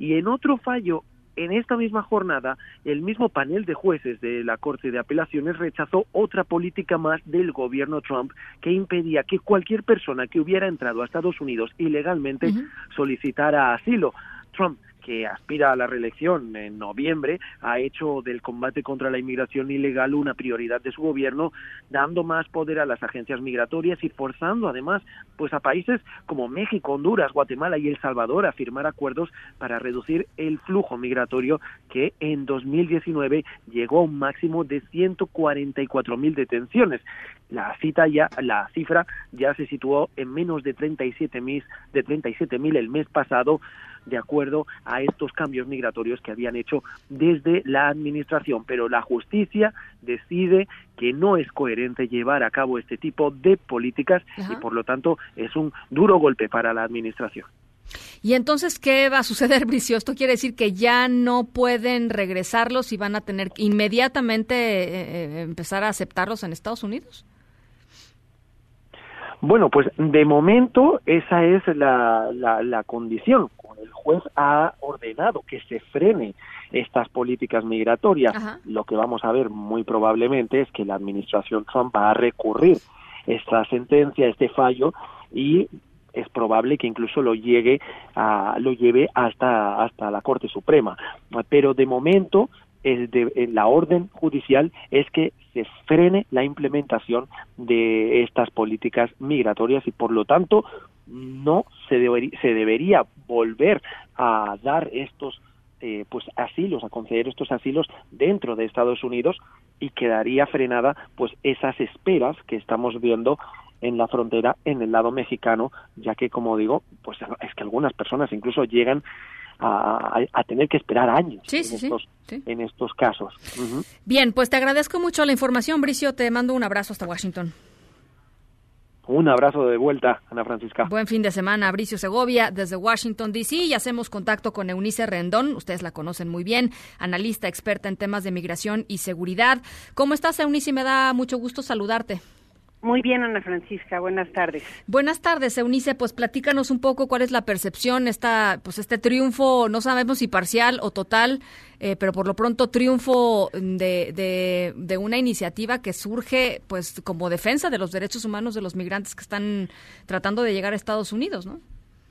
Y en otro fallo en esta misma jornada, el mismo panel de jueces de la Corte de Apelaciones rechazó otra política más del gobierno Trump que impedía que cualquier persona que hubiera entrado a Estados Unidos ilegalmente solicitara asilo. Trump que aspira a la reelección en noviembre, ha hecho del combate contra la inmigración ilegal una prioridad de su gobierno, dando más poder a las agencias migratorias y forzando además pues a países como México, Honduras, Guatemala y El Salvador a firmar acuerdos para reducir el flujo migratorio que en 2019 llegó a un máximo de 144 mil detenciones. La cita ya la cifra ya se situó en menos de 37 mil de 37 mil el mes pasado de acuerdo a estos cambios migratorios que habían hecho desde la administración. Pero la justicia decide que no es coherente llevar a cabo este tipo de políticas y por lo tanto es un duro golpe para la administración. Y entonces, ¿qué va a suceder, Bricio? ¿Esto quiere decir que ya no pueden regresarlos y van a tener que inmediatamente eh, eh, empezar a aceptarlos en Estados Unidos? Bueno, pues de momento esa es la, la, condición. El juez ha ordenado que se frene estas políticas migratorias. Lo que vamos a ver muy probablemente es que la administración Trump va a recurrir esta sentencia, este fallo, y es probable que incluso lo llegue a, lo lleve hasta hasta la Corte Suprema. Pero de momento de, la orden judicial es que se frene la implementación de estas políticas migratorias y por lo tanto no se, se debería volver a dar estos eh, pues asilos, a conceder estos asilos dentro de Estados Unidos y quedaría frenada pues esas esperas que estamos viendo en la frontera en el lado mexicano, ya que como digo, pues es que algunas personas incluso llegan a, tener que esperar años en, estos, en estos casos. Bien, pues te agradezco mucho la información, Bricio. Te mando un abrazo hasta Washington. Un abrazo de vuelta, Ana Francisca. Buen fin de semana, Bricio Segovia, desde Washington, D.C. Y hacemos contacto con Eunice Rendón. Ustedes la conocen muy bien, analista experta en temas de migración y seguridad. ¿Cómo estás, Eunice? Me da mucho gusto saludarte. Muy bien, Ana Francisca. Buenas tardes. Buenas tardes, Eunice. Pues platícanos un poco cuál es la percepción, esta, pues este triunfo, no sabemos si parcial o total, eh, pero por lo pronto triunfo de, de, de, una iniciativa que surge, pues, como defensa de los derechos humanos de los migrantes que están tratando de llegar a Estados Unidos, ¿no?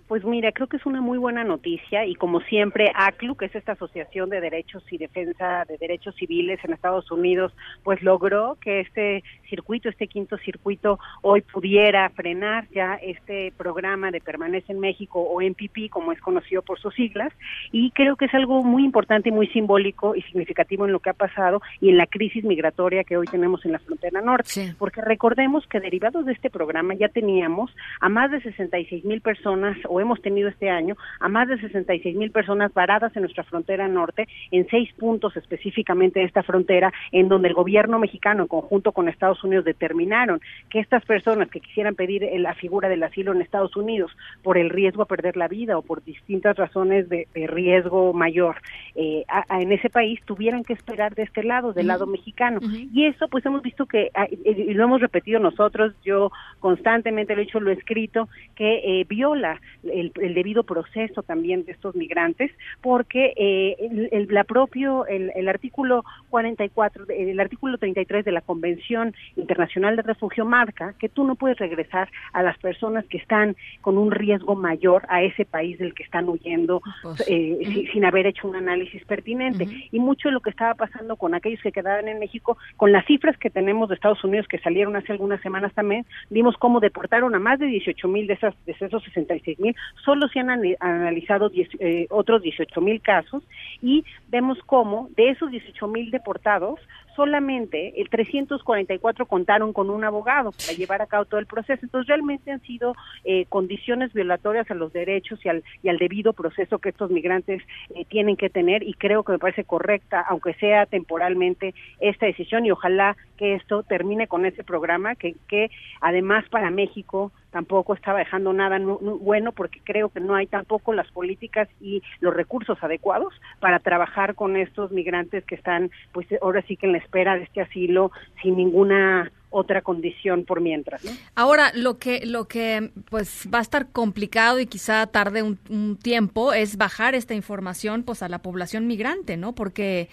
Pues mira, creo que es una muy buena noticia y como siempre ACLU, que es esta Asociación de Derechos y Defensa de Derechos Civiles en Estados Unidos, pues logró que este circuito, este quinto circuito, hoy pudiera frenar ya este programa de Permanece en México o MPP, como es conocido por sus siglas, y creo que es algo muy importante y muy simbólico y significativo en lo que ha pasado y en la crisis migratoria que hoy tenemos en la frontera norte, porque recordemos que derivados de este programa ya teníamos a más de 66 mil personas o hemos tenido este año a más de 66 mil personas varadas en nuestra frontera norte, en seis puntos específicamente de esta frontera, en donde el gobierno mexicano, en conjunto con Estados Unidos, determinaron que estas personas que quisieran pedir la figura del asilo en Estados Unidos por el riesgo a perder la vida o por distintas razones de, riesgo mayor eh, en ese país, tuvieran que esperar de este lado, del lado mexicano. Y eso, pues hemos visto que, ah, y lo hemos repetido nosotros, yo constantemente lo he hecho, lo he escrito, que eh, viola el, debido proceso también de estos migrantes, porque eh, el, la propio, el, el, artículo 44, el artículo 33 de la Convención Internacional de Refugio marca que tú no puedes regresar a las personas que están con un riesgo mayor a ese país del que están huyendo pues, eh, sin haber hecho un análisis pertinente. Y mucho de lo que estaba pasando con aquellos que quedaban en México, con las cifras que tenemos de Estados Unidos que salieron hace algunas semanas también, vimos cómo deportaron a más de 18 mil de, esas, de esos 66 mil solo se han analizado eh, otros 18 mil casos y vemos cómo de esos 18 mil deportados, solamente el 344 contaron con un abogado para llevar a cabo todo el proceso. Entonces, realmente han sido eh, condiciones violatorias a los derechos y al, y al debido proceso que estos migrantes eh, tienen que tener y creo que me parece correcta, aunque sea temporalmente, esta decisión y ojalá que esto termine con ese programa que, que además para México tampoco estaba dejando nada bueno porque creo que no hay tampoco las políticas y los recursos adecuados para trabajar con estos migrantes que están pues ahora sí que en la espera de este asilo sin ninguna otra condición por mientras. Ahora, lo que, lo que pues va a estar complicado y quizá tarde un, un tiempo es bajar esta información pues a la población migrante, ¿no? Porque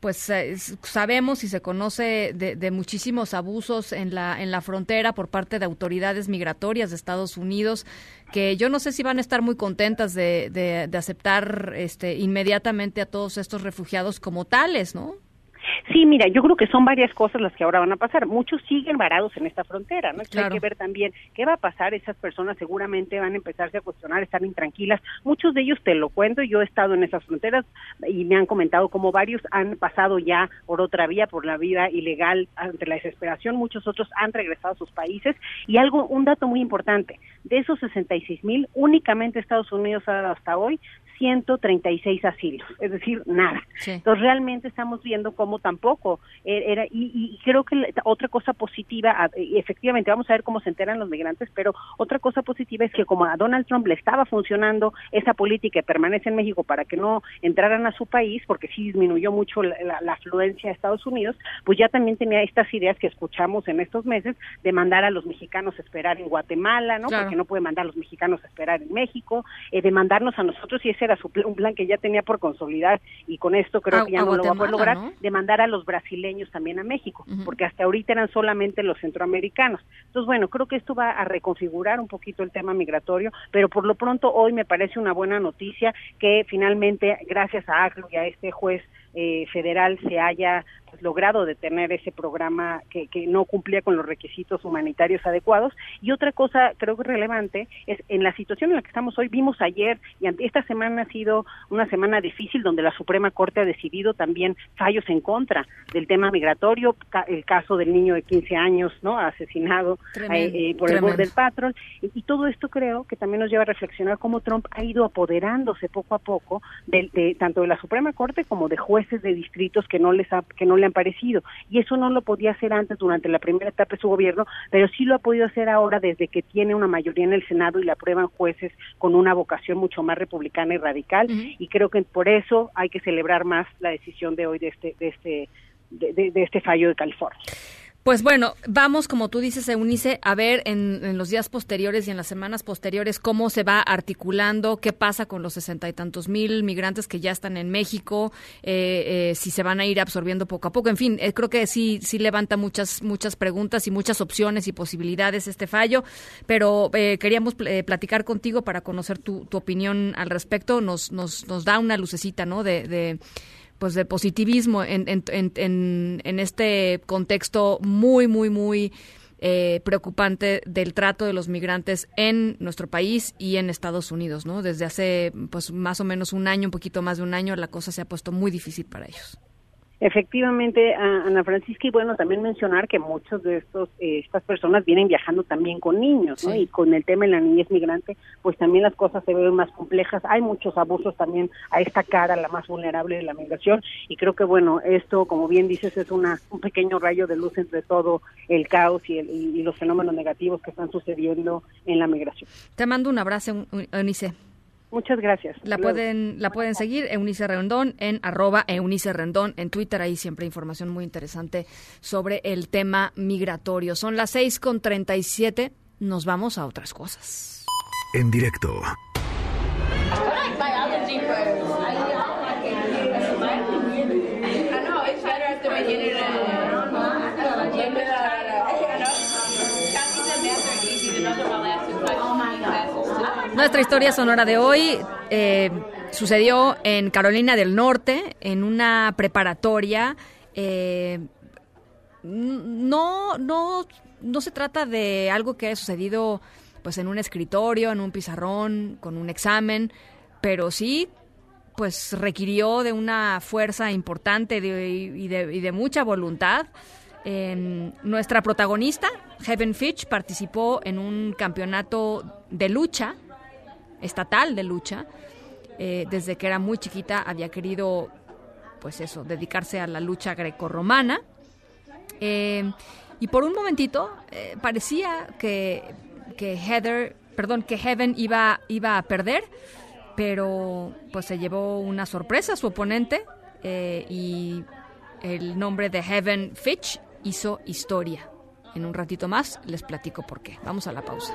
pues sabemos y se conoce de, muchísimos abusos en la en la frontera por parte de autoridades migratorias de Estados Unidos que yo no sé si van a estar muy contentas de, de aceptar este inmediatamente a todos estos refugiados como tales, ¿no? Sí, mira, yo creo que son varias cosas las que ahora van a pasar. Muchos siguen varados en esta frontera, ¿no? Hay que ver también qué va a pasar. Esas personas seguramente van a empezarse a cuestionar, estar intranquilas. Muchos de ellos, te lo cuento, yo he estado en esas fronteras y me han comentado como varios han pasado ya por otra vía, por la vida ilegal, ante la desesperación. Muchos otros han regresado a sus países. Y algo, un dato muy importante, de esos 66 mil, únicamente Estados Unidos ha dado hasta hoy 136 asilos, es decir, nada. Entonces realmente estamos viendo cómo tampoco e-, era, y, creo que otra cosa positiva, efectivamente vamos a ver cómo se enteran los migrantes, pero otra cosa positiva es que como a Donald Trump le estaba funcionando esa política que permanece en México para que no entraran a su país, porque sí disminuyó mucho la, afluencia a Estados Unidos, pues ya también tenía estas ideas que escuchamos en estos meses de mandar a los mexicanos a esperar en Guatemala, ¿no? Porque no puede mandar a los mexicanos a esperar en México, eh, de mandarnos a nosotros y ese un plan que ya tenía por consolidar y con esto creo que ya no lo va a poder lograr, de mandar a los brasileños también a México, porque hasta ahorita eran solamente los centroamericanos. Entonces, bueno, creo que esto va a reconfigurar un poquito el tema migratorio, pero por lo pronto hoy me parece una buena noticia que finalmente, gracias a ACLU y a este juez eh, federal se haya pues, logrado detener ese programa que, que, no cumplía con los requisitos humanitarios adecuados. Y otra cosa creo que relevante es en la situación en la que estamos hoy, vimos ayer y esta semana ha sido una semana difícil donde la Suprema Corte ha decidido también fallos en contra del tema migratorio, el caso del niño de 15 años, ¿no? Asesinado eh, eh, por el borde del patrón. Y, todo esto creo que también nos lleva a reflexionar cómo Trump ha ido apoderándose poco a poco de, tanto de la Suprema Corte como de jueces de distritos que no les que no le han parecido. Y eso no lo podía hacer antes durante la primera etapa de su gobierno, pero sí lo ha podido hacer ahora desde que tiene una mayoría en el Senado y le aprueban jueces con una vocación mucho más republicana y radical. Y creo que por eso hay que celebrar más la decisión de hoy de este, de este, de este fallo de California. Pues bueno, vamos, como tú dices, Eunice, a ver en, los días posteriores y en las semanas posteriores cómo se va articulando, qué pasa con los sesenta y tantos mil migrantes que ya están en México, eh, eh, si se van a ir absorbiendo poco a poco. En fin, eh, creo que sí, sí levanta muchas, muchas preguntas y muchas opciones y posibilidades este fallo, pero queríamos platicar contigo para conocer tu, tu opinión al respecto. Nos, nos, nos da una lucecita, ¿no? de pues de positivismo en, en, en, en este contexto muy, muy, muy eh, preocupante del trato de los migrantes en nuestro país y en Estados Unidos, ¿no? Desde hace pues más o menos un año, un poquito más de un año, la cosa se ha puesto muy difícil para ellos. Efectivamente, Ana Francisca, y bueno, también mencionar que muchos de estos eh, estas personas vienen viajando también con niños, ¿no? Y con el tema de la niñez migrante, pues también las cosas se ven más complejas. Hay muchos abusos también a esta cara, la más vulnerable de la migración, y creo que bueno, esto, como bien dices, es una un pequeño rayo de luz entre todo el caos y, el, y los fenómenos negativos que están sucediendo en la migración. Te mando un abrazo, Eunice. Muchas gracias. La pueden, la pueden seguir Eunice Rendón en arroba Eunice Rendón en Twitter. Ahí siempre información muy interesante sobre el tema migratorio. Son las seis con treinta y siete. Nos vamos a otras cosas. En directo. Nuestra historia sonora de hoy eh, sucedió en Carolina del Norte, en una preparatoria. Eh, no, no, no se trata de algo que haya sucedido pues en un escritorio, en un pizarrón, con un examen, pero sí pues requirió de una fuerza importante y, de, mucha voluntad. nuestra protagonista, Heaven Fitch, participó en un campeonato de lucha, estatal de lucha. Eh, desde que era muy chiquita había querido, pues eso, dedicarse a la lucha grecorromana. Eh, y por un momentito eh, parecía que, que Heather, perdón, que Heaven iba, iba a perder pero pues se llevó una sorpresa su oponente y el nombre de Heaven Fitch hizo historia. En un ratito más les platico por qué. Vamos a la pausa.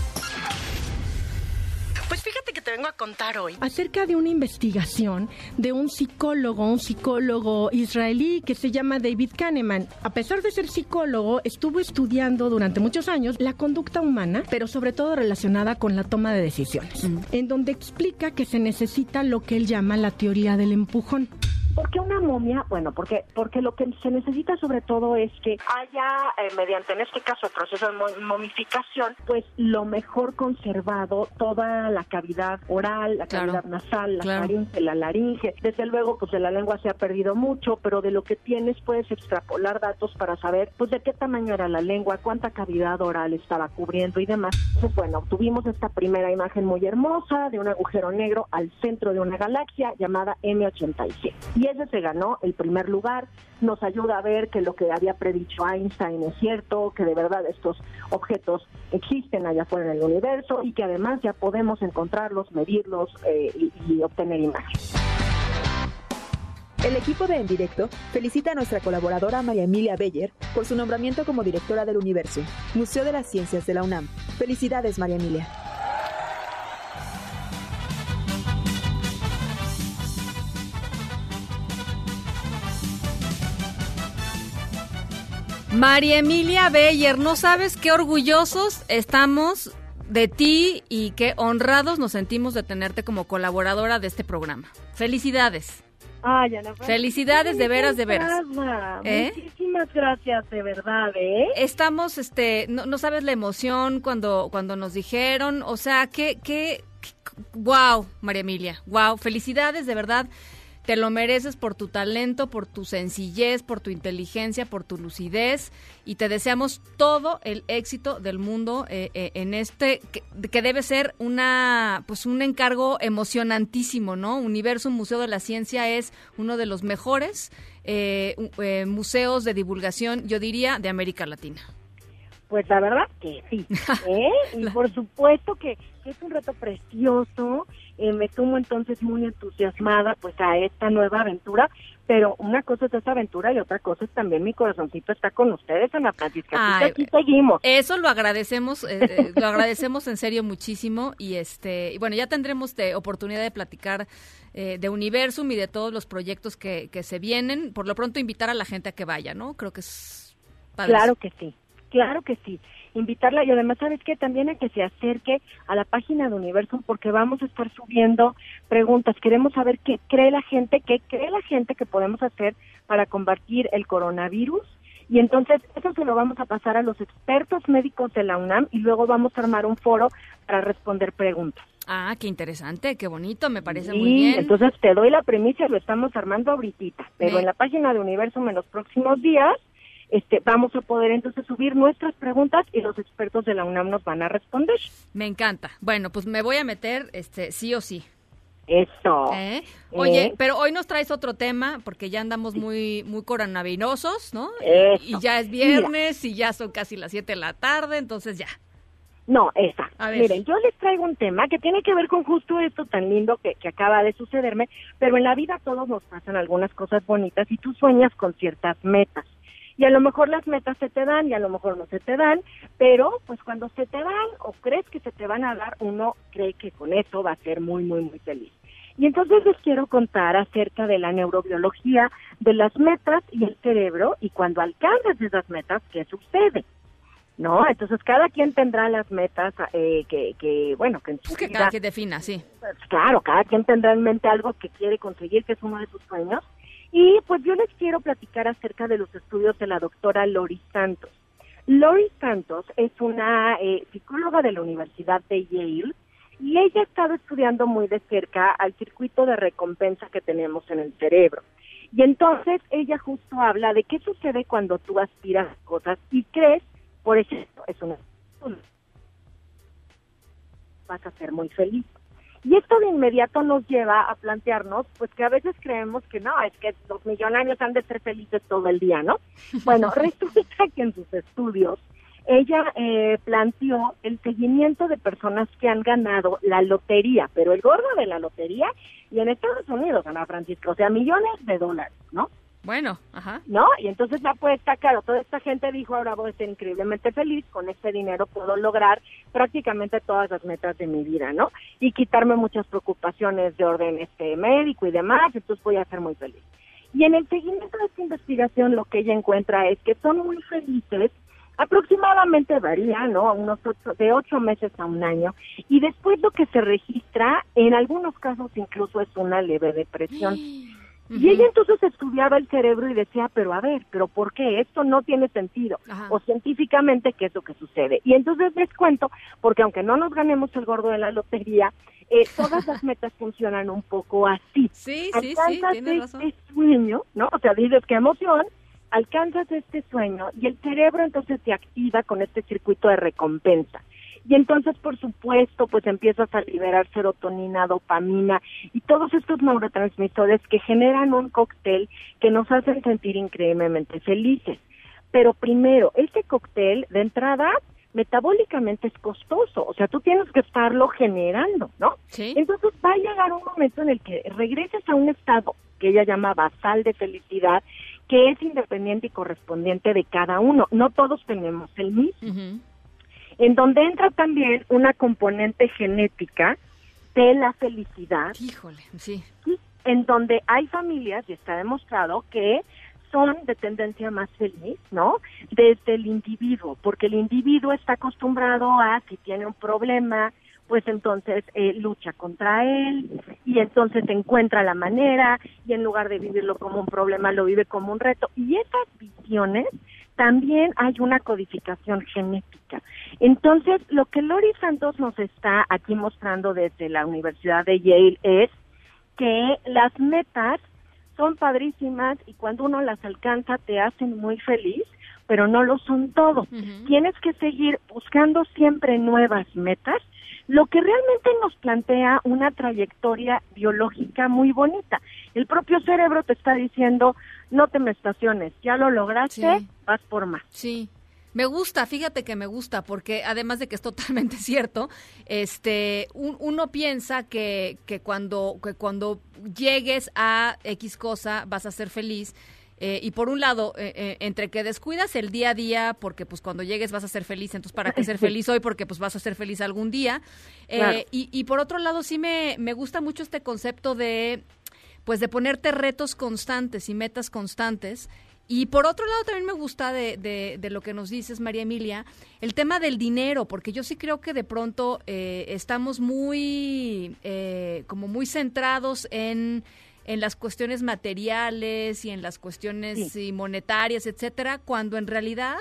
Vengo a contar hoy acerca de una investigación de un psicólogo, un psicólogo israelí que se llama David Kahneman. A pesar de ser psicólogo, estuvo estudiando durante muchos años la conducta humana, pero sobre todo relacionada con la toma de decisiones, mm. en donde explica que se necesita lo que él llama la teoría del empujón. ¿Por qué una momia? Bueno, porque, porque lo que se necesita sobre todo es que haya, eh, mediante en este caso el proceso de momificación, pues lo mejor conservado, toda la cavidad oral, la cavidad nasal, la faringe, la laringe. Desde luego, pues de la lengua se ha perdido mucho, pero de lo que tienes puedes extrapolar datos para saber, pues de qué tamaño era la lengua, cuánta cavidad oral estaba cubriendo y demás. Pues bueno, tuvimos esta primera imagen muy hermosa de un agujero negro al centro de una galaxia llamada M87 y ese se ganó el primer lugar. Nos ayuda a ver que lo que había predicho Einstein es cierto, que de verdad estos objetos existen allá afuera en el universo y que además ya podemos encontrarlos, medirlos eh, y, obtener imágenes. El equipo de En Directo felicita a nuestra colaboradora María Emilia Beller por su nombramiento como directora del Universo, Museo de las Ciencias de la UNAM. Felicidades, María Emilia. María Emilia Beyer, no sabes qué orgullosos estamos de ti y qué honrados nos sentimos de tenerte como colaboradora de este programa. Felicidades. Ay, Ana Felicidades de veras, de veras. ¿Eh? Muchísimas gracias, de verdad, ¿eh? Estamos, este, no, sabes la emoción cuando, cuando nos dijeron, o sea, qué, qué, wow, María Emilia, wow, felicidades, de verdad. Te lo mereces por tu talento, por tu sencillez, por tu inteligencia, por tu lucidez y te deseamos todo el éxito del mundo eh, eh, en este que, debe ser una pues un encargo emocionantísimo, ¿no? Universo Museo de la Ciencia es uno de los mejores eh, museos de divulgación, yo diría, de América Latina. Pues la verdad que sí, y por supuesto que es un reto precioso eh, me tomo entonces muy entusiasmada pues a esta nueva aventura, pero una cosa es esta aventura y otra cosa es también mi corazoncito está con ustedes, Ana Francisca. aquí seguimos. Eso lo agradecemos, eh, eh, lo agradecemos en serio muchísimo y este, y bueno, ya tendremos de oportunidad de platicar de Universum y de todos los proyectos que, que se vienen. Por lo pronto invitar a la gente a que vaya, ¿no? Creo que es... Claro que sí, claro que sí invitarla y además, ¿sabes qué? También a que se acerque a la página de Universo porque vamos a estar subiendo preguntas. Queremos saber qué cree la gente, qué cree la gente que podemos hacer para combatir el coronavirus. Y entonces eso se lo vamos a pasar a los expertos médicos de la UNAM y luego vamos a armar un foro para responder preguntas. Ah, qué interesante, qué bonito, me parece muy bien. Entonces te doy la premisa, lo estamos armando ahorita, pero en la página de Universo en los próximos días este, vamos a poder entonces subir nuestras preguntas y los expertos de la UNAM nos van a responder. Me encanta. Bueno, pues me voy a meter este sí o sí. Eso. ¿Eh? Oye, ¿Eh? pero hoy nos traes otro tema porque ya andamos muy muy coronavirosos, ¿no? Y ya es viernes y ya son casi las 7 de la tarde, entonces ya. No, esa. Miren, yo les traigo un tema que tiene que ver con justo esto tan lindo que, que acaba de sucederme, pero en la vida todos nos pasan algunas cosas bonitas y tú sueñas con ciertas metas y a lo mejor las metas se te dan y a lo mejor no se te dan, pero pues cuando se te dan o crees que se te van a dar, uno cree que con eso va a ser muy, muy, muy feliz. Y entonces les quiero contar acerca de la neurobiología de las metas y el cerebro y cuando alcanzas esas metas, ¿qué sucede? ¿no? Entonces cada quien tendrá las metas eh, que, que, bueno, que en su que cada quien defina, sí. Pues, claro, cada quien tendrá en mente algo que quiere conseguir, que es uno de sus sueños. Y pues yo les quiero platicar acerca de los estudios de la doctora Lori Santos. Lori Santos es una eh, psicóloga de la Universidad de Yale y ella ha estado estudiando muy de cerca al circuito de recompensa que tenemos en el cerebro. Y entonces ella justo habla de qué sucede cuando tú aspiras cosas y crees por ejemplo, es una vas a ser muy feliz. Y esto de inmediato nos lleva a plantearnos, pues que a veces creemos que no, es que los millonarios han de ser felices todo el día, ¿no? Bueno, resulta que en sus estudios ella eh, planteó el seguimiento de personas que han ganado la lotería, pero el gordo de la lotería y en Estados Unidos, Ana Francisca, o sea, millones de dólares, ¿no? Bueno, ajá. ¿No? Y entonces la apuesta, claro, toda esta gente dijo, ahora voy a ser increíblemente feliz, con este dinero puedo lograr prácticamente todas las metas de mi vida, ¿no? Y quitarme muchas preocupaciones de orden este médico y demás, entonces voy a ser muy feliz. Y en el seguimiento de esta investigación lo que ella encuentra es que son muy felices, aproximadamente varía, ¿no? Unos de ocho meses a un año, y después lo que se registra, en algunos casos incluso es una leve depresión. Y ella entonces estudiaba el cerebro y decía, pero a ver, pero ¿por qué? Esto no tiene sentido. O científicamente, ¿qué es lo que sucede? Y entonces les cuento, porque aunque no nos ganemos el gordo de la lotería, eh, todas las metas funcionan un poco así. Sí, sí, sí, tienes razón. este sueño, ¿no? O sea, dices, qué emoción, alcanzas este sueño y el cerebro entonces se activa con este circuito de recompensa y entonces por supuesto pues empiezas a liberar serotonina, dopamina y todos estos neurotransmisores que generan un cóctel que nos hacen sentir increíblemente felices. Pero primero, este cóctel de entrada metabólicamente es costoso, o sea, tú tienes que estarlo generando, ¿no? Sí. Entonces va a llegar un momento en el que regreses a un estado que ella llama basal de felicidad, que es independiente y correspondiente de cada uno. No todos tenemos el mismo en donde entra también una componente genética de la felicidad. Híjole, sí. En donde hay familias, y está demostrado, que son de tendencia más feliz, ¿no? Desde el individuo, porque el individuo está acostumbrado a, si tiene un problema, pues entonces eh, lucha contra él y entonces encuentra la manera y en lugar de vivirlo como un problema lo vive como un reto. Y esas visiones también hay una codificación genética. Entonces, lo que Lori Santos nos está aquí mostrando desde la Universidad de Yale es que las metas son padrísimas y cuando uno las alcanza te hacen muy feliz, pero no lo son todo. Tienes que seguir buscando siempre nuevas metas, lo que realmente nos plantea una trayectoria biológica muy bonita. El propio cerebro te está diciendo, no te me estaciones, ya lo lograste, vas por más. Sí. Me gusta, fíjate que me gusta, porque además de que es totalmente cierto, este, uno piensa que, que, cuando, que cuando llegues a X cosa vas a ser feliz. Eh, y por un lado, eh, eh, entre que descuidas el día a día, porque pues cuando llegues vas a ser feliz, entonces para qué ser feliz hoy, porque pues vas a ser feliz algún día. y, y por otro lado, sí me, me gusta mucho este concepto de pues de ponerte retos constantes y metas constantes. Y por otro lado también me gusta de, de, lo que nos dices, María Emilia, el tema del dinero, porque yo sí creo que de pronto eh, estamos muy, eh, como muy centrados en, en las cuestiones materiales y en las cuestiones monetarias, etcétera, cuando en realidad...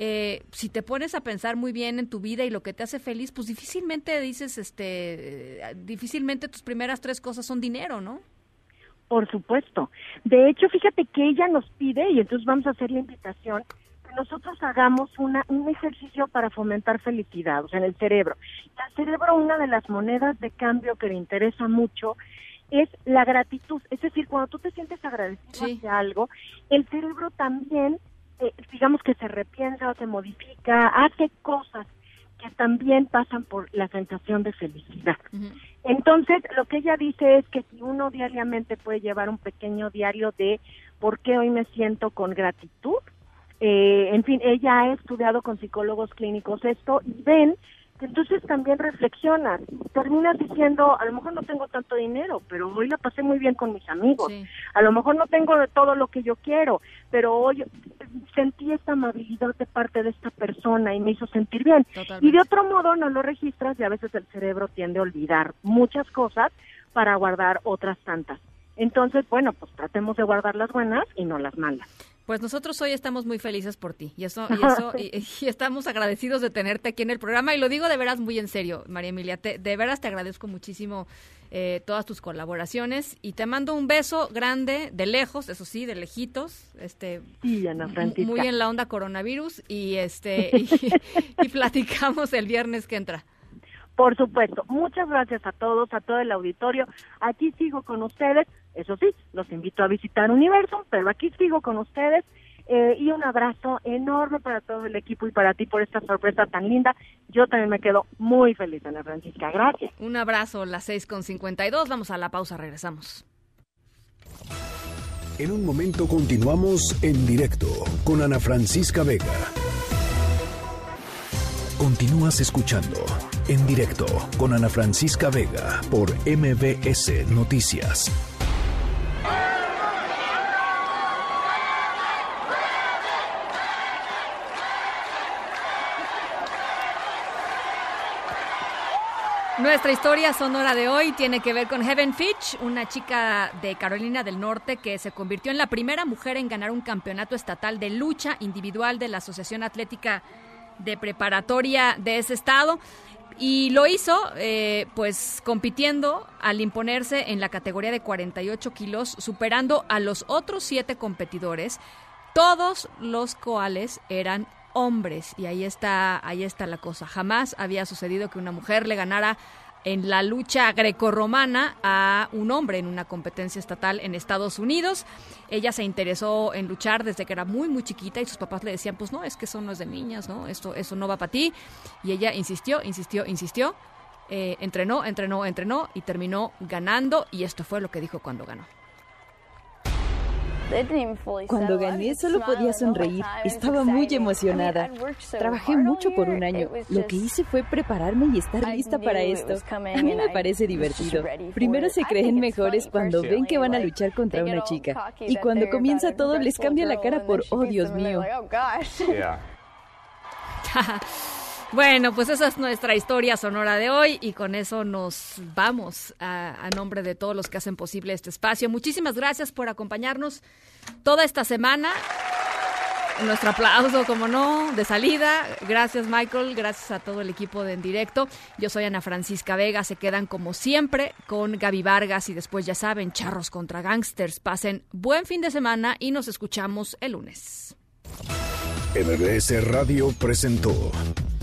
Eh, si te pones a pensar muy bien en tu vida y lo que te hace feliz, pues difícilmente dices, este, difícilmente tus primeras tres cosas son dinero, ¿no? Por supuesto. De hecho, fíjate que ella nos pide, y entonces vamos a hacer la invitación, que nosotros hagamos una, un ejercicio para fomentar felicidad, o sea, en el cerebro. El cerebro, una de las monedas de cambio que le interesa mucho es la gratitud. Es decir, cuando tú te sientes agradecido hacia algo, el cerebro también, eh, digamos que se repiensa o se modifica, hace cosas que también pasan por la sensación de felicidad. Entonces, lo que ella dice es que si uno diariamente puede llevar un pequeño diario de por qué hoy me siento con gratitud, eh, en fin, ella ha estudiado con psicólogos clínicos esto y ven entonces también reflexionas, terminas diciendo, a lo mejor no tengo tanto dinero, pero hoy la pasé muy bien con mis amigos, a lo mejor no tengo de todo lo que yo quiero, pero hoy sentí esta amabilidad de parte de esta persona y me hizo sentir bien. Y de otro modo no lo registras y a veces el cerebro tiende a olvidar muchas cosas para guardar otras tantas. Entonces, bueno, pues tratemos de guardar las buenas y no las malas. Pues nosotros hoy estamos muy felices por ti. Y eso, y, eso y, estamos agradecidos de tenerte aquí en el programa. Y lo digo de veras muy en serio, María Emilia, de veras te agradezco muchísimo eh, todas tus colaboraciones. Y te mando un beso grande de lejos, eso sí, de lejitos, este, sí, Ana muy en la onda coronavirus. Y este y platicamos el viernes que entra. Por supuesto, muchas gracias a todos, a todo el auditorio. Aquí sigo con ustedes. Eso sí, los invito a visitar Universo, pero aquí sigo con ustedes. Eh, y un abrazo enorme para todo el equipo y para ti por esta sorpresa tan linda. Yo también me quedo muy feliz, Ana Francisca. Gracias. Un abrazo, las seis con dos. Vamos a la pausa, regresamos. En un momento continuamos en directo con Ana Francisca Vega. Continúas escuchando en directo con Ana Francisca Vega por MBS Noticias. Nuestra historia sonora de hoy tiene que ver con Heaven Fitch, una chica de Carolina del Norte que se convirtió en la primera mujer en ganar un campeonato estatal de lucha individual de la Asociación Atlética de Preparatoria de ese estado. Y lo hizo, eh, pues, compitiendo al imponerse en la categoría de 48 kilos, superando a los otros siete competidores, todos los cuales eran hombres. Y ahí está, ahí está la cosa. Jamás había sucedido que una mujer le ganara en la lucha grecorromana a un hombre en una competencia estatal en Estados Unidos. Ella se interesó en luchar desde que era muy muy chiquita y sus papás le decían, "Pues no, es que eso no es de niñas, ¿no? Esto eso no va para ti." Y ella insistió, insistió, insistió. Eh, entrenó, entrenó, entrenó y terminó ganando y esto fue lo que dijo cuando ganó. Cuando gané solo podía sonreír. Estaba muy emocionada. Trabajé mucho por un año. Lo que hice fue prepararme y estar lista para esto. A mí me parece divertido. Primero se creen mejores cuando ven que van a luchar contra una chica. Y cuando comienza todo les cambia la cara por, oh Dios mío. Bueno, pues esa es nuestra historia sonora de hoy y con eso nos vamos a, nombre de todos los que hacen posible este espacio. Muchísimas gracias por acompañarnos toda esta semana. Nuestro aplauso, como no, de salida. Gracias, Michael. Gracias a todo el equipo de En Directo. Yo soy Ana Francisca Vega. Se quedan como siempre con Gaby Vargas y después, ya saben, charros contra gangsters. Pasen buen fin de semana y nos escuchamos el lunes. MBS Radio presentó